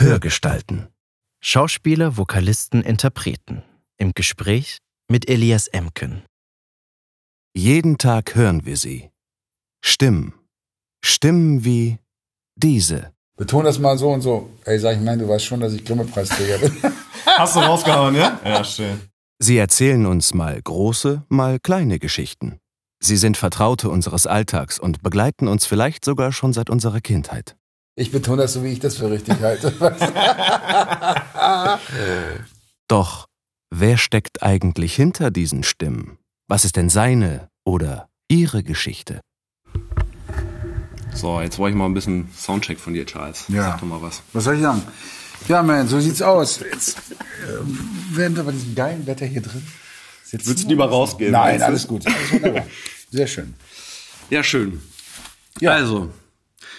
Hörgestalten. Schauspieler, Vokalisten, Interpreten. Im Gespräch mit Elias Emken. Jeden Tag hören wir sie. Stimmen. Stimmen wie diese. Beton das mal so und so. Ey, sag ich, mein, du weißt schon, dass ich Grimme-Preisträger bin. Hast du rausgehauen, ja? Ja, schön. Sie erzählen uns mal große, mal kleine Geschichten. Sie sind Vertraute unseres Alltags und begleiten uns vielleicht sogar schon seit unserer Kindheit. Ich betone das so, wie ich das für richtig halte. Doch wer steckt eigentlich hinter diesen Stimmen? Was ist denn seine oder ihre Geschichte? So, jetzt wollte ich mal ein bisschen Soundcheck von dir, Charles. Ja. Sag doch mal was. Was soll ich sagen? Ja, man, so sieht's aus. Jetzt äh, werden wir bei diesem geilen Wetter hier drin. sitzen. Würdest du lieber rausgehen? Nein, alles gut. Alles wunderbar. Sehr schön. Ja, schön. Ja. Also,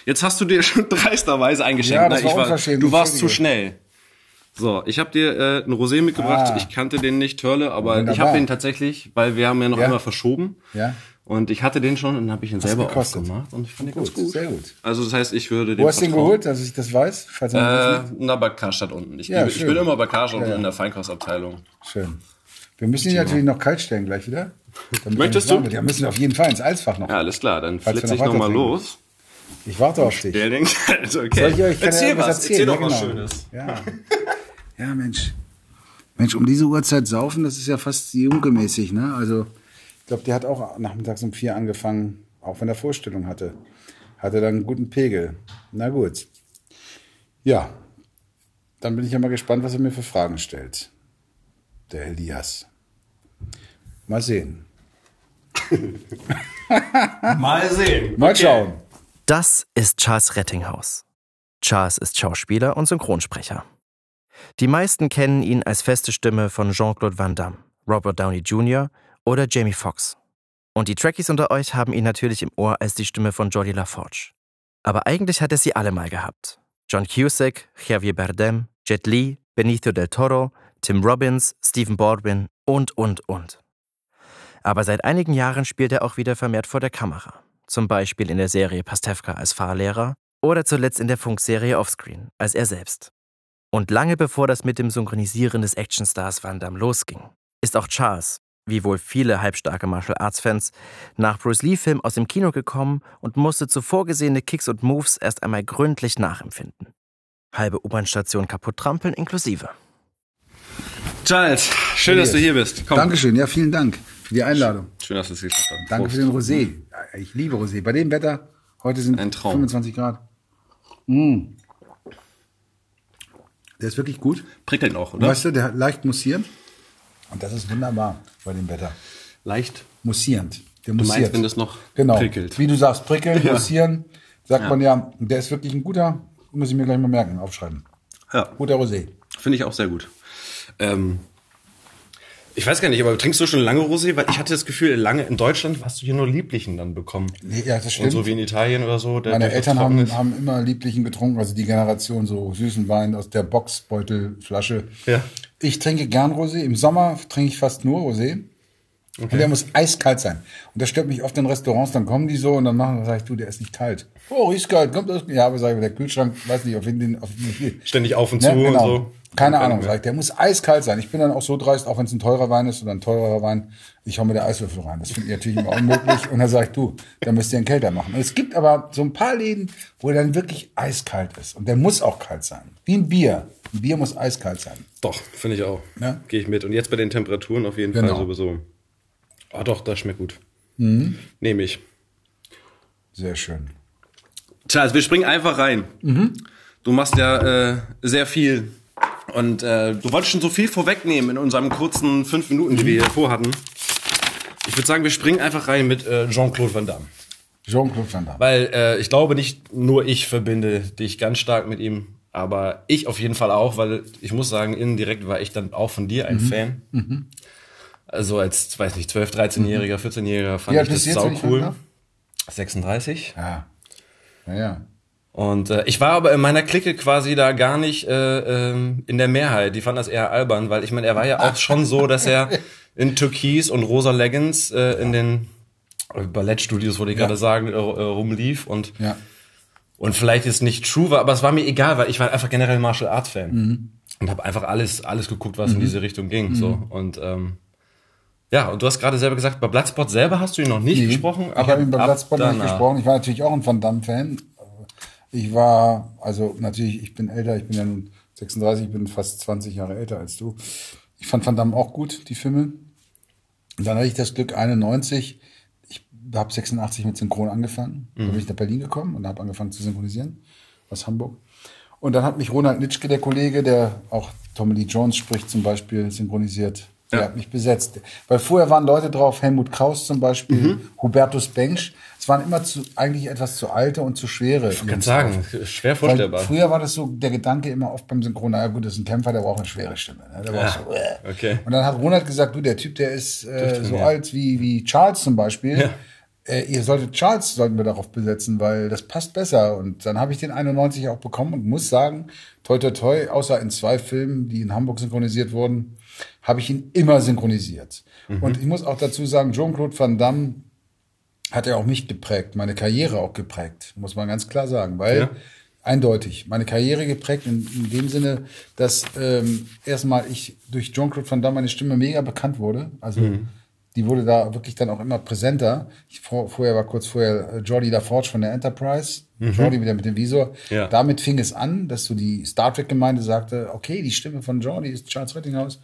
jetzt hast du dir schon dreisterweise eingeschenkt. Ja, das Na, war ich unverschämt, du warst zu schnell. So, ich habe dir äh, ein Rosé mitgebracht. Ah. Ich kannte den nicht, Törle, aber Wunderbar. ich habe den tatsächlich, weil wir haben ja noch Ja. immer verschoben. Ja. Und ich hatte den schon und dann habe ich ihn selber gekostet? aufgemacht und ich fand den ganz gut. sehr gut. Also das heißt, ich würde den Wo hast du den geholt, dass ich das weiß? Falls Äh, na, bei Karstadt unten. Ich, Ja, liebe, ich bin immer bei Karstadt unten Ja, in der Feinkostabteilung. Schön. Wir müssen ihn natürlich noch kalt stellen gleich wieder. er Möchtest du? Ja, müssen wir auf jeden Fall ins Eisfach noch. Ja, alles klar, dann flitze ich noch noch mal weiter trinken. los. Ich warte auf dich. Der denkt, also okay. Soll ich euch kann erzähl was, was erzählen? erzähl doch ja, was genau. Schönes. Ja. ja, Mensch. Mensch, um diese Uhrzeit saufen, das ist ja fast junkelmäßig, ne? Also, ich glaube, der hat auch nachmittags um vier angefangen, auch wenn er Vorstellung hatte. Hatte dann einen guten Pegel. Na gut. Ja. Dann bin ich ja mal gespannt, was er mir für Fragen stellt. Der Elias. Mal sehen. Mal sehen. Mal schauen. Das ist Charles Rettinghaus. Charles ist Schauspieler und Synchronsprecher. Die meisten kennen ihn als feste Stimme von Jean-Claude Van Damme, Robert Downey Jr. oder Jamie Foxx. Und die Trekkies unter euch haben ihn natürlich im Ohr als die Stimme von Jodie LaForge. Aber eigentlich hat er sie alle mal gehabt. John Cusack, Javier Bardem, Jet Li, Benicio del Toro, Tim Robbins, Stephen Baldwin und, und, und. Aber seit einigen Jahren spielt er auch wieder vermehrt vor der Kamera. Zum Beispiel in der Serie Pastewka als Fahrlehrer oder zuletzt in der Funkserie Offscreen als er selbst. Und lange bevor das mit dem Synchronisieren des Actionstars Van Damme losging, ist auch Charles, wie wohl viele halbstarke Martial Arts Fans, nach Bruce Lee Film aus dem Kino gekommen und musste zuvor gesehene Kicks und Moves erst einmal gründlich nachempfinden. Halbe U-Bahn-Station kaputt trampeln inklusive. Charles, schön, dass du hier bist. Komm. Dankeschön. Ja, vielen Dank für die Einladung. Schön, dass du es geschafft hast. Danke Prost. für den Rosé. Ich liebe Rosé. Bei dem Wetter, heute sind Ein Traum. 25 Grad. Mm. Der ist wirklich gut. Prickelt auch, oder? Weißt du, der hat leicht mussierend. Und das ist wunderbar bei dem Wetter. Leicht. Mussierend. Der Du mussiert. meinst, wenn das noch genau. prickelt. Wie du sagst, prickeln, Ja. mussieren, sagt Ja. man ja. Der ist wirklich ein guter, muss ich mir gleich mal merken, aufschreiben. Ja, Guter Rosé. finde ich auch sehr gut. Ähm, ich weiß gar nicht, aber trinkst du schon lange Rosé? Weil ich hatte das Gefühl, lange in Deutschland hast du hier nur Lieblichen dann bekommen. Nee, ja, das Und stimmt. so wie in Italien oder so. Meine Eltern haben, haben immer Lieblichen getrunken, also die Generation so süßen Wein aus der Boxbeutelflasche. Ja. Ich trinke gern Rosé. Im Sommer trinke ich fast nur Rosé. Und der muss eiskalt sein. Und das stört mich oft in Restaurants. Dann kommen die so und dann machen, dann sage ich, du, der ist nicht kalt. Oh, ist kalt. Kommt das? Ja, aber sag ich, der Kühlschrank, weiß nicht, auf wen den, auf viel. Ständig auf und Ne, zu und genau. so. Keine Ahnung, dann- sag ich. Der muss eiskalt sein. Ich bin dann auch so dreist, auch wenn es ein teurer Wein ist oder ein teurer Wein, ich hau mir der Eiswürfel rein. Das finde ich natürlich immer unmöglich. Und dann sag ich, du, da müsst ihr einen Kälter machen. Und es gibt aber so ein paar Läden, wo er dann wirklich eiskalt ist. Und der muss auch kalt sein. Wie ein Bier. Ein Bier muss eiskalt sein. Doch, finde ich auch. Ja. Gehe ich mit. Und jetzt bei den Temperaturen auf jeden Genau. Fall sowieso. Ah, doch, das schmeckt gut. Mhm. Nehme ich. Sehr schön. Charles, wir springen einfach rein. Mhm. Du machst ja äh, sehr viel. Und äh, du wolltest schon so viel vorwegnehmen in unserem kurzen fünf Minuten, die wir hier vorhatten. Ich würde sagen, wir springen einfach rein mit äh, Jean-Claude Van Damme. Jean-Claude Van Damme. Weil äh, ich glaube, nicht nur ich verbinde dich ganz stark mit ihm, aber ich auf jeden Fall auch, weil ich muss sagen, indirekt war ich dann auch von dir Mhm. ein Fan. Also als, weiß nicht, 12-, 13-Jähriger, 14-Jähriger fand Wie alt ich das sau cool. darf? 36. Ja. Ja, ja. Und äh, ich war aber in meiner Clique quasi da gar nicht äh, ähm, in der Mehrheit. Die fanden das eher albern, weil ich meine, er war ja auch schon so, dass er in Türkis und rosa Leggings äh, in den Ballettstudios, wollte ich Ja. gerade sagen, äh, äh, rumlief und Ja. und vielleicht ist nicht true war, aber es war mir egal, weil ich war einfach generell Martial Arts Fan Mhm. und habe einfach alles alles geguckt, was in diese Richtung ging. So und ähm, ja, und du hast gerade selber gesagt, bei Bloodsport selber hast du ihn noch nicht gesprochen, ich habe ihn bei Bloodsport noch nicht gesprochen. Ich war natürlich auch ein Van Damme-Fan. Ich war, also natürlich, ich bin älter, ich bin ja nun 36, ich bin fast 20 Jahre älter als du. Ich fand Van Damme auch gut, die Filme. Und dann hatte ich das Glück, 91, ich habe 86 mit Synchron angefangen. Da bin ich nach Berlin gekommen und habe angefangen zu synchronisieren aus Hamburg. Und dann hat mich Ronald Nitschke, der Kollege, der auch Tommy Lee Jones spricht, zum Beispiel synchronisiert. Der Ja. hat mich besetzt. Weil vorher waren Leute drauf, Helmut Kraus zum Beispiel, Hubertus Bengsch. Es waren immer zu, eigentlich etwas zu alte und zu schwere. Ich kann sagen, schwer Weil vorstellbar. früher war das so der Gedanke immer oft beim Synchron, naja gut, das ist ein Kämpfer, der braucht eine schwere Stimme. Ne? Der braucht so, äh. okay. Und dann hat Ronald gesagt, du, der Typ, der ist äh, so alt wie, wie Charles zum Beispiel. Ja. Äh, ihr solltet Charles sollten wir darauf besetzen, weil das passt besser. Und dann habe ich den 91 auch bekommen und muss sagen, toi toi toi, außer in zwei Filmen, die in Hamburg synchronisiert wurden, habe ich ihn immer synchronisiert. Mhm. Und ich muss auch dazu sagen, Jean-Claude Van Damme hat ja auch mich geprägt, meine Karriere auch geprägt, muss man ganz klar sagen, weil Ja. eindeutig meine Karriere geprägt in, in dem Sinne, dass ähm, erstmal ich durch Jean-Claude Van Damme meine Stimme mega bekannt wurde, also Mhm. die wurde da wirklich dann auch immer präsenter. Ich, vor, vorher war kurz vorher äh, Jordi LaForge von der Enterprise, Jordi wieder mit dem Visor. Mhm. Ja. Damit fing es an, dass so die Star Trek Gemeinde sagte, okay, die Stimme von Jordi ist Charles Rettinghaus.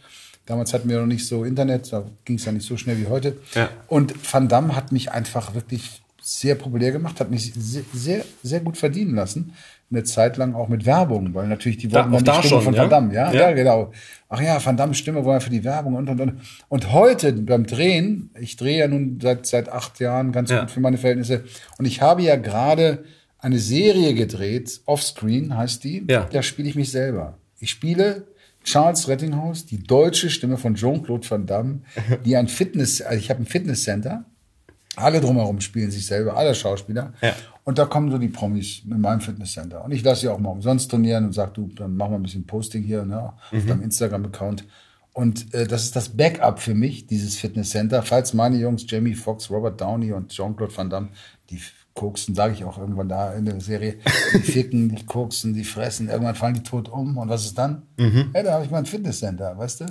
Damals hatten wir noch nicht so Internet, da ging es ja nicht so schnell wie heute. Ja. Und Van Damme hat mich einfach wirklich sehr populär gemacht, hat mich sehr, sehr, sehr gut verdienen lassen. Eine Zeit lang auch mit Werbung, weil natürlich die Da- wollten auch dann da die Stimme schon, von ja? Van Damme, ja? Ja. ja, genau. Ach ja, Van Damme Stimme wollen wir für die Werbung und und und. Und heute beim Drehen, ich drehe ja nun seit seit acht Jahren ganz Ja. gut für meine Verhältnisse und ich habe ja gerade eine Serie gedreht, Offscreen heißt die. Ja. Da spiele ich mich selber. Ich spiele Charles Rettinghaus, die deutsche Stimme von Jean-Claude Van Damme, die ein Fitness, also ich habe ein Fitnesscenter. Alle drumherum spielen sich selber, alle Schauspieler. Ja. Und da kommen so die Promis in meinem Fitnesscenter. Und ich lasse sie auch mal umsonst trainieren und sag, du, dann machen wir ein bisschen Posting hier ne, auf deinem Instagram-Account. Und äh, das ist das Backup für mich, dieses Fitnesscenter. Falls meine Jungs, Jamie Foxx, Robert Downey und Jean-Claude Van Damme, die koksen, sage ich auch irgendwann da in der Serie, die ficken, die koksen, die fressen, irgendwann fallen die tot um. Und was ist dann? Ja, da habe ich mein Fitnesscenter, weißt du?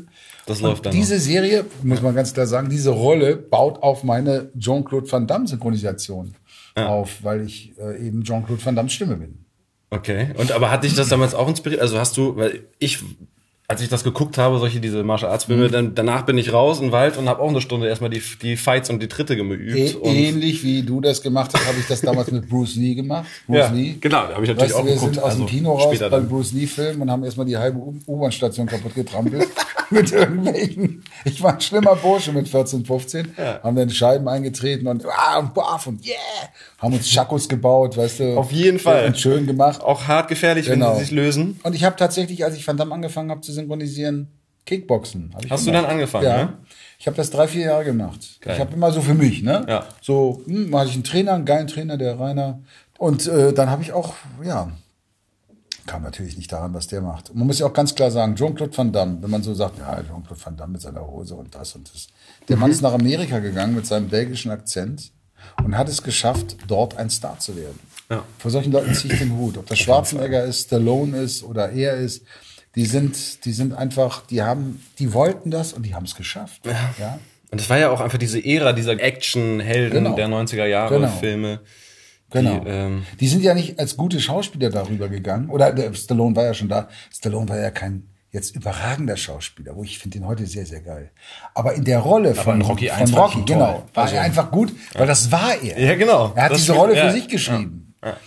Das läuft dann Diese Serie, muss man ganz klar sagen, diese Rolle baut auf meine Jean-Claude Van Damme Synchronisation auf, weil ich äh, eben Jean-Claude Van Damme Stimme bin. Okay. Und aber hat dich das damals auch inspiriert? Also hast du, weil ich, als ich das geguckt habe, solche diese Martial Arts Mhm. Filme, dann danach bin ich raus in den Wald und habe auch eine Stunde erstmal die, die Fights und die Tritte geübt. Ä und ähnlich wie du das gemacht hast, habe ich das damals mit Bruce Lee gemacht. Bruce Ja, Lee. genau, da habe ich natürlich weißt auch wir geguckt, sind aus also dem Kino raus beim. Bruce Lee-Film und haben erstmal die halbe U-Bahn-Station kaputt getrampelt. mit irgendwelchen. Ich war ein schlimmer Bursche mit 14, 15. Haben dann Scheiben eingetreten und, ah, und baff und yeah. Haben uns Chakos gebaut, weißt du. Auf jeden Fall. Und schön gemacht. auch hart gefährlich, Genau. wenn sie sich lösen. Und ich habe tatsächlich, als ich Van Damme angefangen habe zu synchronisieren, Kickboxen. hab ich Hast du gemacht. dann angefangen, Ja. ne? Ich habe das drei, vier Jahre gemacht. Geil. Ich habe immer so für mich, ne? Ja. So, hm, hatte ich einen Trainer, einen geilen Trainer, der Rainer. Und äh, dann habe ich auch, ja, kam natürlich nicht daran, was der macht. Man muss ja auch ganz klar sagen, Jean-Claude Van Damme, wenn man so sagt, ja, Jean-Claude Van Damme mit seiner Hose und das und das. Der Mhm. Mann ist nach Amerika gegangen mit seinem belgischen Akzent und hat es geschafft, dort ein Star zu werden. Ja. Vor solchen Leuten ziehe ich den Hut. Ob das Schwarzenegger ist, Stallone ist oder er ist, die sind, die sind einfach, die haben, die wollten das und die haben es geschafft. Ja. Und es war ja auch einfach diese Ära dieser Action-Helden Genau. der 90er Jahre Genau. Filme. Genau. Die, ähm, die sind ja nicht als gute Schauspieler darüber gegangen. Oder der Stallone war ja schon da. Stallone war ja kein jetzt überragender Schauspieler, wo ich finde ihn heute sehr, sehr geil. Aber in der Rolle von in Rocky von 1 fand ich Rocky genau, war Also- er einfach gut, weil das war er. Ja, genau. Er hat Das diese Rolle für ja. sich geschrieben.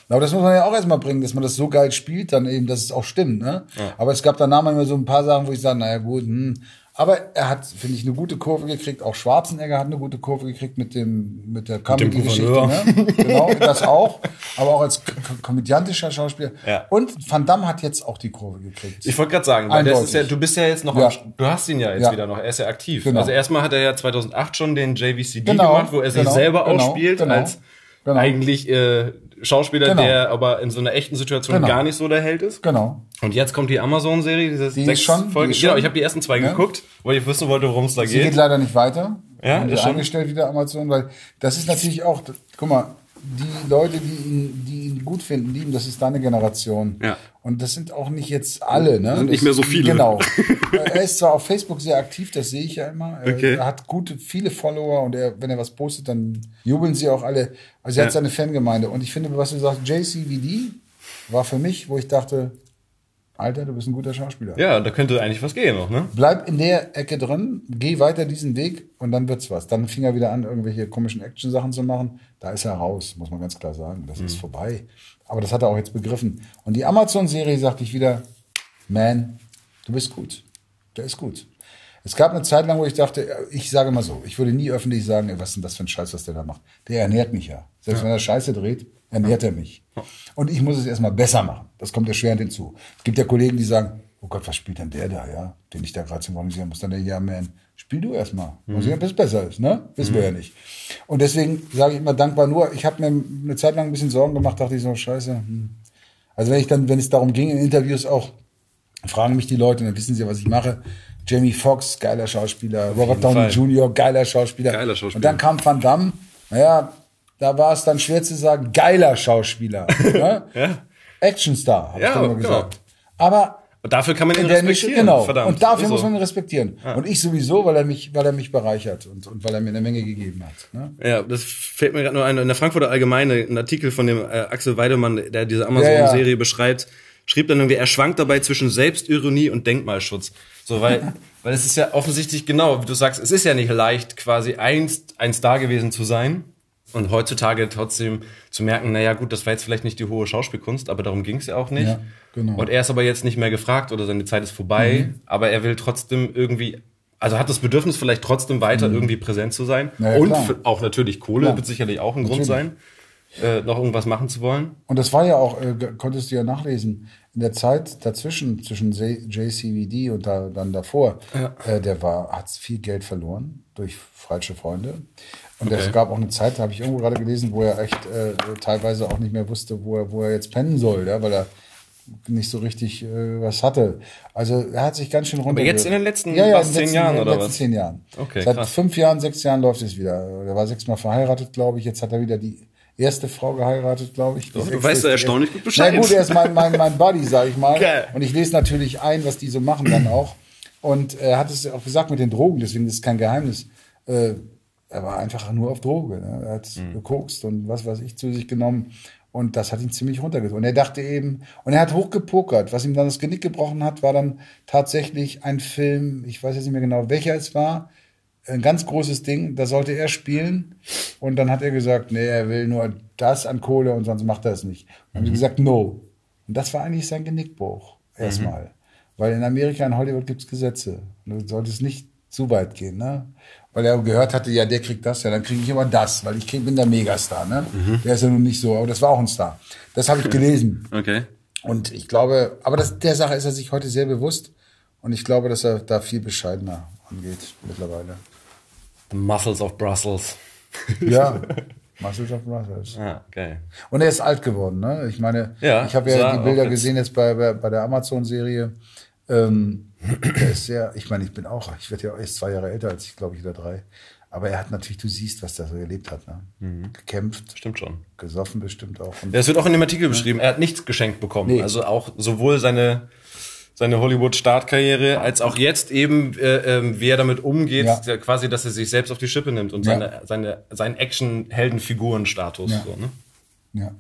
Aber das muss man ja auch erstmal bringen, dass man das so geil spielt, dann eben, dass es auch stimmt. Ne? Aber es gab danach manchmal so ein paar Sachen, wo ich sage, naja gut, hm. Aber er hat, finde ich, eine gute Kurve gekriegt. Auch Schwarzenegger hat eine gute Kurve gekriegt mit dem mit der Comedy-Geschichte. Ne? Genau, das auch. Aber auch als komödiantischer Schauspieler. Ja. Und Van Damme hat jetzt auch die Kurve gekriegt. Ich wollte gerade sagen, weil das ist ja, du bist ja jetzt noch, Ja. am, du hast ihn ja jetzt Ja. wieder noch, er ist ja aktiv. Genau. Also erstmal hat er ja 2008 schon den JVCD Genau, gemacht, wo er sich genau, selber genau, ausspielt genau, als genau. eigentlich äh, Schauspieler, Genau. der aber in so einer echten Situation Genau. gar nicht so der Held ist. Genau. Und jetzt kommt die Amazon-Serie, diese Die ist sechs schon- die Folgen. ist Genau, ich habe die ersten zwei Ja. geguckt, weil ich wissen wollte, worum es da Sie geht geht. leider nicht weiter. Ja, ist sie schon- eingestellt wieder Amazon, weil das ist natürlich auch, guck mal, die Leute, die ihn, die ihn gut finden, lieben, das ist deine Generation. Ja. Und das sind auch nicht jetzt alle, ne? Sind nicht mehr so viele. Genau. er ist zwar auf Facebook sehr aktiv, das sehe ich ja immer. Er, Okay. er hat gute, viele Follower und er, wenn er was postet, dann jubeln sie auch alle. Also er hat Ja. seine Fangemeinde. Und ich finde, was du sagst, JCVD war für mich, wo ich dachte, Alter, du bist ein guter Schauspieler. Ja, da könnte eigentlich was gehen noch, ne? Bleib in der Ecke drin, geh weiter diesen Weg und dann wird's was. Dann fing er wieder an, irgendwelche komischen Action-Sachen zu machen. Da ist er raus, muss man ganz klar sagen. Das ist vorbei. Aber das hat er auch jetzt begriffen. Und die Amazon-Serie sagte ich wieder, man, du bist gut. Der ist gut. Es gab eine Zeit lang, wo ich dachte, ich sage mal so, ich würde nie öffentlich sagen, ey, was ist denn das für ein Scheiß, was der da macht. Der ernährt mich ja. Selbst wenn er Scheiße dreht, ernährt er mich. Und ich muss es erstmal besser machen. Das kommt erschwerend hinzu. Es gibt ja Kollegen, die sagen, oh Gott, was spielt denn der da, ja? Den ich da gerade synchronisieren muss. Dann der, ja, man, spiel du erstmal. Mal sehen, ob es besser ist, ne? Wissen wir ja nicht. Und deswegen sage ich immer dankbar nur, ich habe mir eine Zeit lang ein bisschen Sorgen gemacht, dachte ich so, scheiße. Hm. Also wenn ich dann, wenn es darum ging, in Interviews auch, fragen mich die Leute, dann wissen sie, was ich mache. Jamie Foxx, geiler Schauspieler. Robert Downey. Jr., geiler Schauspieler. Geiler Schauspieler. Und dann kam Van Damme. Naja, da war es dann schwer zu sagen, geiler Schauspieler. ne? Ja. Actionstar, habe Ja, ich dann immer genau. gesagt. Aber Und dafür kann man ihn respektieren. genau. Verdammt. Und dafür Ist muss man ihn respektieren. Und ich sowieso, weil er mich, weil er mich bereichert und, und weil er mir eine Menge gegeben hat. Ne? Ja, das fällt mir gerade nur ein. In der Frankfurter Allgemeine, ein Artikel von dem äh, Axel Weidemann, der diese Amazon-Serie beschreibt, schrieb dann irgendwie, er schwankt dabei zwischen Selbstironie und Denkmalschutz. So, weil, weil es ist ja offensichtlich genau, wie du sagst, es ist ja nicht leicht, quasi einst ein Star gewesen zu sein. Und heutzutage trotzdem zu merken, naja gut, das war jetzt vielleicht nicht die hohe Schauspielkunst, aber darum ging es ja auch nicht. Ja, genau. Und er ist aber jetzt nicht mehr gefragt oder seine Zeit ist vorbei, Mhm. aber er will trotzdem irgendwie, also hat das Bedürfnis vielleicht trotzdem weiter irgendwie präsent zu sein. Na Mhm. ja, und klar. auch natürlich Kohle Klar. wird sicherlich auch ein Grund Natürlich. sein, äh, noch irgendwas machen zu wollen. Und das war ja auch, äh, konntest du ja nachlesen, in der Zeit dazwischen, zwischen JCVD und da, dann davor, äh, der war, hat viel Geld verloren durch falsche Freunde. Und es gab auch eine Zeit, da habe ich irgendwo gerade gelesen, wo er echt äh, teilweise auch nicht mehr wusste, wo er, wo er jetzt pennen soll, ja, weil er nicht so richtig äh, was hatte. Also er hat sich ganz schön runter. jetzt in den letzten ja, ja, was, zehn letzten, Jahren in den oder letzten was? zehn Jahren. Okay, Seit krass. fünf Jahren, sechs Jahren läuft es wieder. Er war sechsmal verheiratet, glaube ich. Jetzt hat er wieder die erste Frau geheiratet, glaube ich. Doch, du weißt ja erstaunlich gut Bescheid. Na gut, er ist mein, mein, mein Buddy, sag ich mal. Geil. Und ich lese natürlich ein, was die so machen dann auch. Und er hat es auch gesagt mit den Drogen, deswegen ist es kein Geheimnis. Äh, er war einfach nur auf Droge. Ne? Er hat Mhm. gekokst und was weiß ich zu sich genommen. Und das hat ihn ziemlich runtergezogen. Und er dachte eben, und er hat hochgepokert. Was ihm dann das Genick gebrochen hat, war dann tatsächlich ein Film, ich weiß jetzt nicht mehr genau, welcher es war, ein ganz großes Ding, da sollte er spielen. Und dann hat er gesagt, nee, er will nur das an Kohle und sonst macht er es nicht. Und dann haben sie gesagt, no. Und das war eigentlich sein Genickbruch. Erstmal. Weil in Amerika, in Hollywood gibt's Gesetze. Du solltest nicht zu weit gehen, ne? Weil er gehört hatte, ja, der kriegt das, ja, dann kriege ich immer das, weil ich krieg, bin der Megastar, ne? Der ist ja nun nicht so, aber das war auch ein Star. Das habe ich gelesen. Okay. Und ich glaube, aber das, der Sache ist er sich heute sehr bewusst. Und ich glaube, dass er da viel bescheidener angeht mittlerweile. The Muscles of Brussels. Ja, Muscles of Brothers. Ah, geil. Und er ist alt geworden, ne? Ich meine, Ja, ich habe ja die Bilder gesehen jetzt bei, bei, bei der Amazon-Serie. Ähm, er ist sehr, ich meine, ich bin auch, ich werde ja erst zwei Jahre älter als ich, glaube ich, oder drei. Aber er hat natürlich, du siehst, was der so erlebt hat, ne? Mhm. Gekämpft, Stimmt schon. gesoffen bestimmt auch. Und Ja, es wird auch in dem Artikel beschrieben. Er hat nichts geschenkt bekommen. Nee. Also auch sowohl seine seine Hollywood-Startkarriere als auch jetzt eben, äh, ähm, wie er damit umgeht, ja. quasi, dass er sich selbst auf die Schippe nimmt und Ja. seine seine seinen Action-Helden-Figuren-Status. Ja. So, ne? ja.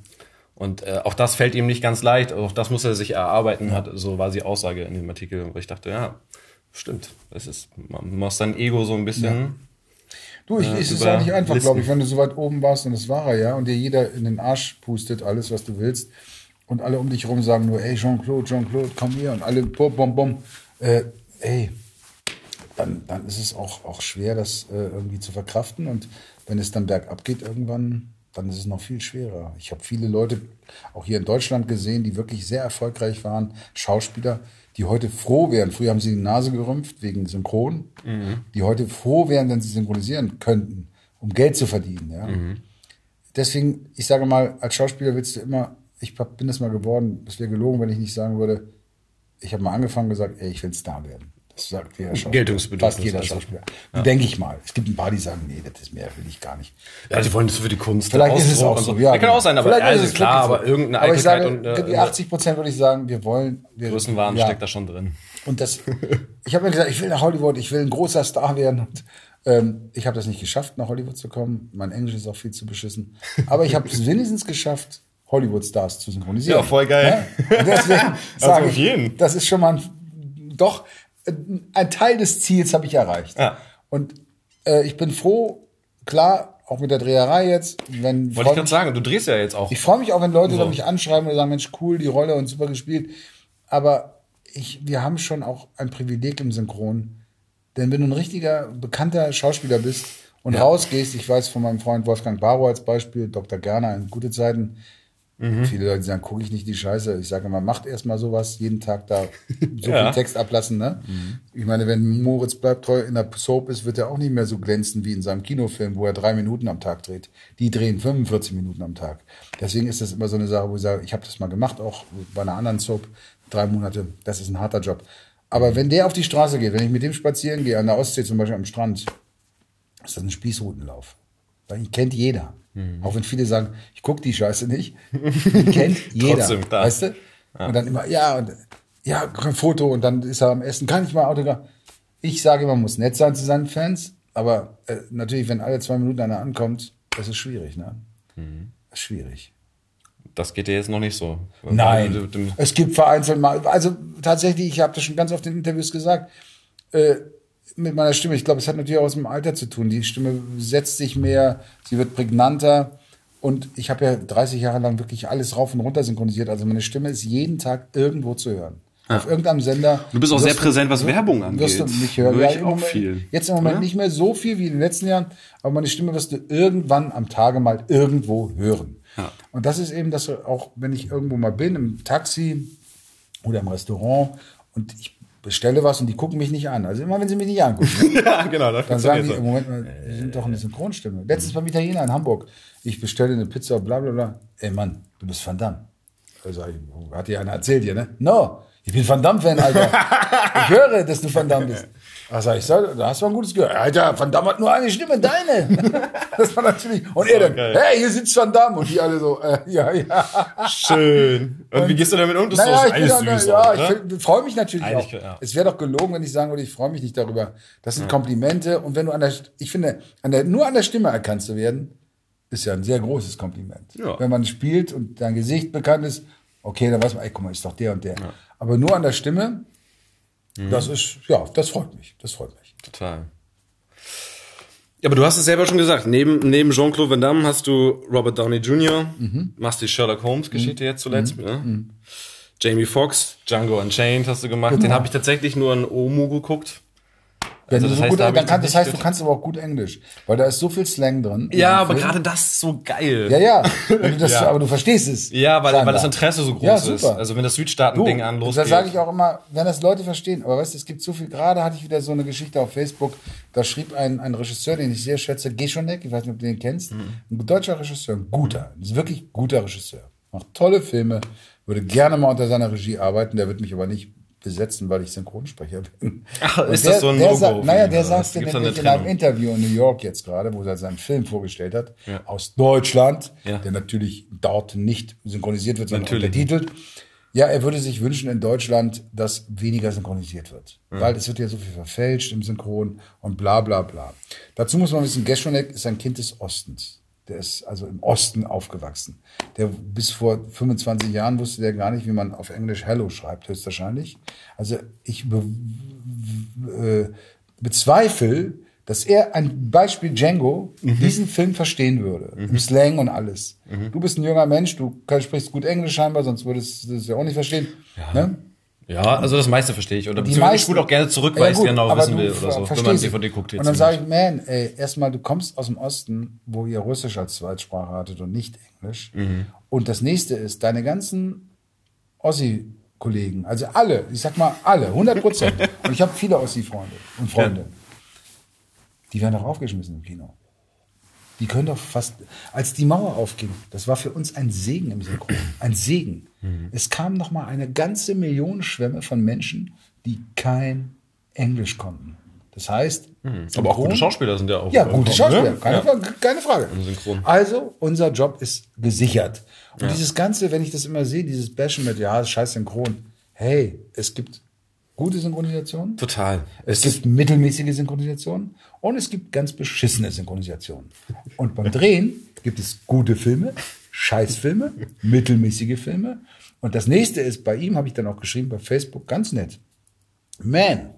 Und äh, auch das fällt ihm nicht ganz leicht. Auch das muss er sich erarbeiten. Hat so war die Aussage in dem Artikel, wo ich dachte, ja, stimmt. Das ist man muss sein Ego so ein bisschen. Du, ich, Ja, es ist über auch nicht einfach, glaube ich, wenn du so weit oben warst und das war er ja und dir jeder in den Arsch pustet, alles, was du willst und alle um dich rum sagen nur, ey, Jean-Claude, Jean-Claude, komm hier und alle bom, bom, bom. Äh, ey, dann, dann ist es auch, auch schwer, das äh, irgendwie zu verkraften und wenn es dann bergab geht irgendwann, dann ist es noch viel schwerer. Ich habe viele Leute auch hier in Deutschland gesehen, die wirklich sehr erfolgreich waren, Schauspieler, die heute froh wären. Früher haben sie die Nase gerümpft wegen Synchron, die heute froh wären, wenn sie synchronisieren könnten, um Geld zu verdienen. Ja. Deswegen, ich sage mal, als Schauspieler willst du immer, ich bin das mal geworden, es wäre gelogen, wenn ich nicht sagen würde, ich habe mal angefangen und gesagt, ey, ich will Star werden. Sagt jeder Schauspieler. Geltungsbedürfnis. Fast jeder also. Schauspieler. Denke ich mal. Es gibt ein paar, die sagen, nee, das ist mehr, will ich gar nicht. Ja, die wollen das für die Kunst. Vielleicht ist es auch so. Ja, kann genau. auch sein, aber Vielleicht ja, ist es klar, wirklich aber so. irgendeine Aber ich sage, und äh, die 80 Prozent würde ich sagen, wir wollen. Wir, Größenwahn ja. steckt da schon drin. Und das, ich habe mir gesagt, ich will nach Hollywood, ich will ein großer Star werden. Und, ähm, ich habe das nicht geschafft, nach Hollywood zu kommen. Mein Englisch ist auch viel zu beschissen. Aber ich habe es wenigstens geschafft, Hollywood-Stars zu synchronisieren. Ja, voll geil. Ja? Und Deswegen sage auf ich, jeden. das ist schon mal ein, doch ein Teil des Ziels habe ich erreicht. Ja. Und äh, ich bin froh, klar, auch mit der Dreherei jetzt, wenn Wollte ich gerade sagen, du drehst ja jetzt auch. ich freue mich auch, wenn Leute So. mich anschreiben und sagen, Mensch, cool, die Rolle und super gespielt. Aber ich, wir haben schon auch ein Privileg im Synchron. Denn wenn du ein richtiger, bekannter Schauspieler bist und rausgehst, ich weiß von meinem Freund Wolfgang Barrow als Beispiel, Dr. Gerner in gute Zeiten, Mhm. viele Leute sagen, gucke ich nicht die Scheiße. Ich sage immer, macht erst mal sowas, jeden Tag da so Ja. Mhm. viel Text ablassen. Ne? Ich meine, wenn Moritz bleibt treu in der Soap ist, wird er auch nicht mehr so glänzen wie in seinem Kinofilm, wo er drei Minuten am Tag dreht. Die drehen 45 Minuten am Tag. Deswegen ist das immer so eine Sache, wo ich sage, ich habe das mal gemacht, auch bei einer anderen Soap, drei Monate. Das ist ein harter Job. Aber wenn der auf die Straße geht, wenn ich mit dem spazieren gehe, an der Ostsee zum Beispiel am Strand, ist das ein Spießrutenlauf. Ihn kennt jeder. Mhm. Auch wenn viele sagen, ich guck die Scheiße nicht. Ihn kennt jeder. Trotzdem, klar. Weißt du? Und dann immer, ja, und ja, ein Foto und dann ist er am Essen. Kann ich mal Autogramm? Ich sage, man muss nett sein zu seinen Fans, aber äh, natürlich, wenn alle zwei Minuten einer ankommt, das ist schwierig, ne? Mhm. Das ist schwierig. Das geht dir jetzt noch nicht so. Nein, es gibt vereinzelt mal, also tatsächlich, ich habe das schon ganz oft in Interviews gesagt, äh, mit meiner Stimme, ich glaube, es hat natürlich auch was mit dem Alter zu tun. Die Stimme setzt sich mehr, sie wird prägnanter und ich habe ja 30 Jahre lang wirklich alles rauf und runter synchronisiert. Also meine Stimme ist jeden Tag irgendwo zu hören. Auf irgendeinem Sender. Du bist auch sehr präsent, was wirst- Werbung angeht. Wirst du mich hören. Höre Ja, ich im auch Moment, viel. Jetzt im Moment Oder? nicht mehr so viel wie in den letzten Jahren, aber meine Stimme wirst du irgendwann am Tage mal irgendwo hören. Ja. Und das ist eben das auch, wenn ich irgendwo mal bin, im Taxi oder im Restaurant und ich bestelle was und die gucken mich nicht an. Also immer wenn sie mich nicht angucken, ja, genau. Das dann sagen die, im Moment mal, sie sind doch eine Synchronstimme. Letztens beim Italiener in Hamburg, ich bestelle eine Pizza, bla bla bla. Ey Mann, du bist Van Damme. Also, hat dir einer erzählt hier, ne? No, ich bin Van Damme-Fan, Alter. ich höre, dass du Van Damme bist. Ach, sag ich, so, da hast du mal ein gutes Gehör. Alter, Van Damme hat nur eine Stimme, deine. das war natürlich. Und er dann, geil. hey, hier sitzt Van Damme. Und die alle so, äh, ja, ja. Schön. Und, wie gehst du damit um? Das Naja, ist alles dann, süß, ja, oder? ich freue mich natürlich Eigentlich, auch. ja. Es wäre doch gelogen, wenn ich sagen würde, ich freue mich nicht darüber. Das sind Komplimente. Und wenn du an der, ich finde, an der, nur an der Stimme erkannt zu werden, ist ja ein sehr großes Kompliment. Ja. Wenn man spielt und dein Gesicht bekannt ist, okay, dann weiß man, ey, guck mal, ist doch der und der. Aber nur an der Stimme, Mhm. das ist, ja, das freut mich. Das freut mich. Total. Ja, aber du hast es selber schon gesagt. Neben, neben Jean-Claude Van Damme hast du Robert Downey Jr., Mhm. machst die Sherlock Holmes-Geschichte jetzt zuletzt. Ne? Jamie Foxx, Django Unchained hast du gemacht. Den Genau. habe ich tatsächlich nur in Omu geguckt. Also das so heißt, gut, da kann, das heißt, du kannst aber auch gut Englisch, weil da ist so viel Slang drin. in Ja, aber Film. gerade das ist so geil. Ja, ja. Du das, Ja. Aber du verstehst es. Ja, weil, weil das Interesse so groß Ja, ist. super. Also wenn das Südstaaten-Ding an losgeht. Da sage ich auch immer, wenn das Leute verstehen, aber weißt du, es gibt so viel, gerade hatte ich wieder so eine Geschichte auf Facebook, da schrieb ein, ein Regisseur, den ich sehr schätze, Geschonek, ich weiß nicht, ob du den kennst, Mhm. ein deutscher Regisseur, ein guter, ein wirklich guter Regisseur, macht tolle Filme, würde gerne mal unter seiner Regie arbeiten, der wird mich aber nicht besetzen, weil ich Synchronsprecher bin. Ach, Und ist der, das so ein der für Naja, der sagte nämlich in einem? Interview in New York jetzt gerade, wo er seinen Film vorgestellt hat, Ja. aus Deutschland, Ja. der natürlich dort nicht synchronisiert wird, sondern Natürlich. untertitelt. Ja, er würde sich wünschen in Deutschland, dass weniger synchronisiert wird. Weil es wird ja so viel verfälscht im Synchron und bla bla bla. Dazu muss man wissen, Geschonek ist ein Kind des Ostens. Der ist also im Osten aufgewachsen. Der bis vor 25 Jahren wusste der gar nicht, wie man auf Englisch Hello schreibt, höchstwahrscheinlich. Also ich be äh, bezweifle, dass er ein Beispiel Django diesen Film verstehen würde. Im Slang und alles. Du bist ein junger Mensch, du sprichst gut Englisch scheinbar, sonst würdest du das ja auch nicht verstehen. Ne? Ja, also das meiste verstehe ich. Oder Die beziehungsweise ich meisten- spule auch gerne zurück, Ja, weil ich gut, genau wissen will oder so. Wenn man es. DVD guckt jetzt. Und dann sage ich, man, ey, erstmal, du kommst aus dem Osten, wo ihr Russisch als Zweitsprache hattet und nicht Englisch. Mhm. Und das nächste ist, deine ganzen Ossi-Kollegen, also alle, ich sag mal alle, 100 Prozent. und ich habe viele Ossi-Freunde und Freundinnen. Die werden doch aufgeschmissen im Kino. Die können doch fast, als die Mauer aufging, das war für uns ein Segen im Synchron, ein Segen. Es kam noch mal eine ganze Million Schwämme von Menschen, die kein Englisch konnten. Das heißt, mhm. aber auch gute Schauspieler sind ja auch. Ja, gute Schauspieler, ne? keine, ja. Frage, keine Frage. Also, unser Job ist gesichert. Und ja. dieses Ganze, wenn ich das immer sehe, dieses Bashen mit, ja, scheiß synchron. Hey, es gibt gute Synchronisationen. Total. Es, es gibt mittelmäßige Synchronisationen und es gibt ganz beschissene Synchronisationen. Und beim Drehen gibt es gute Filme, Scheißfilme, mittelmäßige Filme. Und das nächste ist, bei ihm habe ich dann auch geschrieben bei Facebook, ganz nett. Man,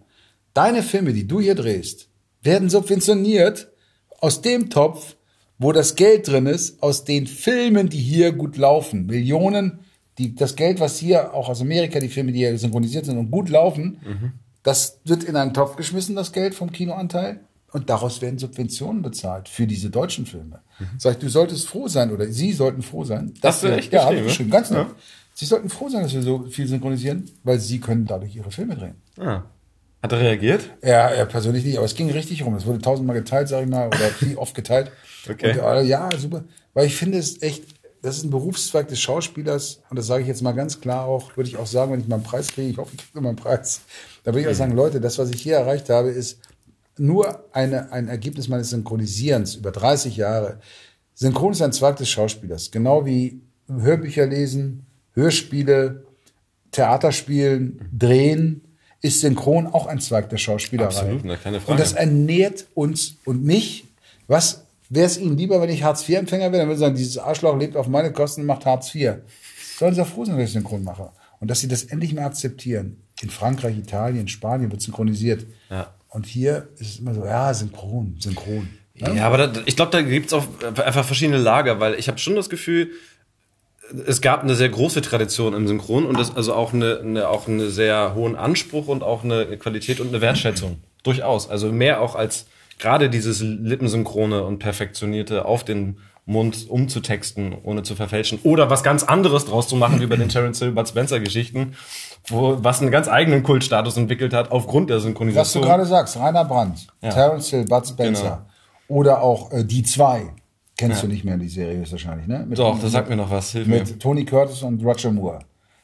deine Filme, die du hier drehst, werden subventioniert aus dem Topf, wo das Geld drin ist, aus den Filmen, die hier gut laufen. Millionen, die, das Geld, was hier auch aus Amerika, die Filme, die hier synchronisiert sind und gut laufen, mhm. das wird in einen Topf geschmissen, das Geld vom Kinoanteil. Und daraus werden Subventionen bezahlt für diese deutschen Filme. Mhm. Sag ich, du solltest froh sein oder Sie sollten froh sein. Hast du echt Ja, ich geschrieben, ganz nett. Ja. Sie sollten froh sein, dass wir so viel synchronisieren, weil Sie können dadurch Ihre Filme drehen. Ah. Hat er reagiert? Ja, er persönlich nicht, aber es ging richtig rum. Es wurde tausendmal geteilt, sag ich mal, oder viel oft geteilt. Okay. Und, ja, super. Weil ich finde es echt, das ist ein Berufszweig des Schauspielers und das sage ich jetzt mal ganz klar auch, würde ich auch sagen, wenn ich mal einen Preis kriege, ich hoffe, ich kriege mal einen Preis. Da würde ich auch mhm. sagen, Leute, das, was ich hier erreicht habe, ist nur eine, ein Ergebnis meines Synchronisierens über 30 Jahre. Synchron ist ein Zweig des Schauspielers. Genau wie Hörbücher lesen, Hörspiele, Theaterspielen, Drehen, ist Synchron auch ein Zweig der Schauspielerei. Absolut, keine Frage. Und das ernährt uns und mich. Was wäre es Ihnen lieber, wenn ich Hartz-IV-Empfänger wäre? Dann würde ich sagen, dieses Arschloch lebt auf meine Kosten und macht Hartz IV. Sollen Sie auch froh sein, dass ich Synchron mache. Und dass Sie das endlich mal akzeptieren. In Frankreich, Italien, Spanien wird synchronisiert. Ja. Und hier ist es immer so, ja, synchron, synchron. Ja, ja aber da, ich glaube, da gibt's auch einfach verschiedene Lager, weil ich habe schon das Gefühl, es gab eine sehr große Tradition im Synchron und das also auch eine, eine auch eine sehr hohen Anspruch und auch eine Qualität und eine Wertschätzung. Durchaus. Also mehr auch als gerade dieses Lippensynchrone und perfektionierte auf den Mund umzutexten, ohne zu verfälschen. Oder was ganz anderes draus zu machen, wie bei den Terence Hill, Bud Spencer Geschichten, wo, was einen ganz eigenen Kultstatus entwickelt hat aufgrund der Synchronisation. Was du gerade sagst, Rainer Brandt, ja. Terence Hill, Bud Spencer. Genau. Oder auch äh, die zwei. Kennst ja. du nicht mehr die Serie höchstwahrscheinlich, ne? Mit, Doch, das sagt mir noch was. Hilf mit mir. Tony Curtis und Roger Moore.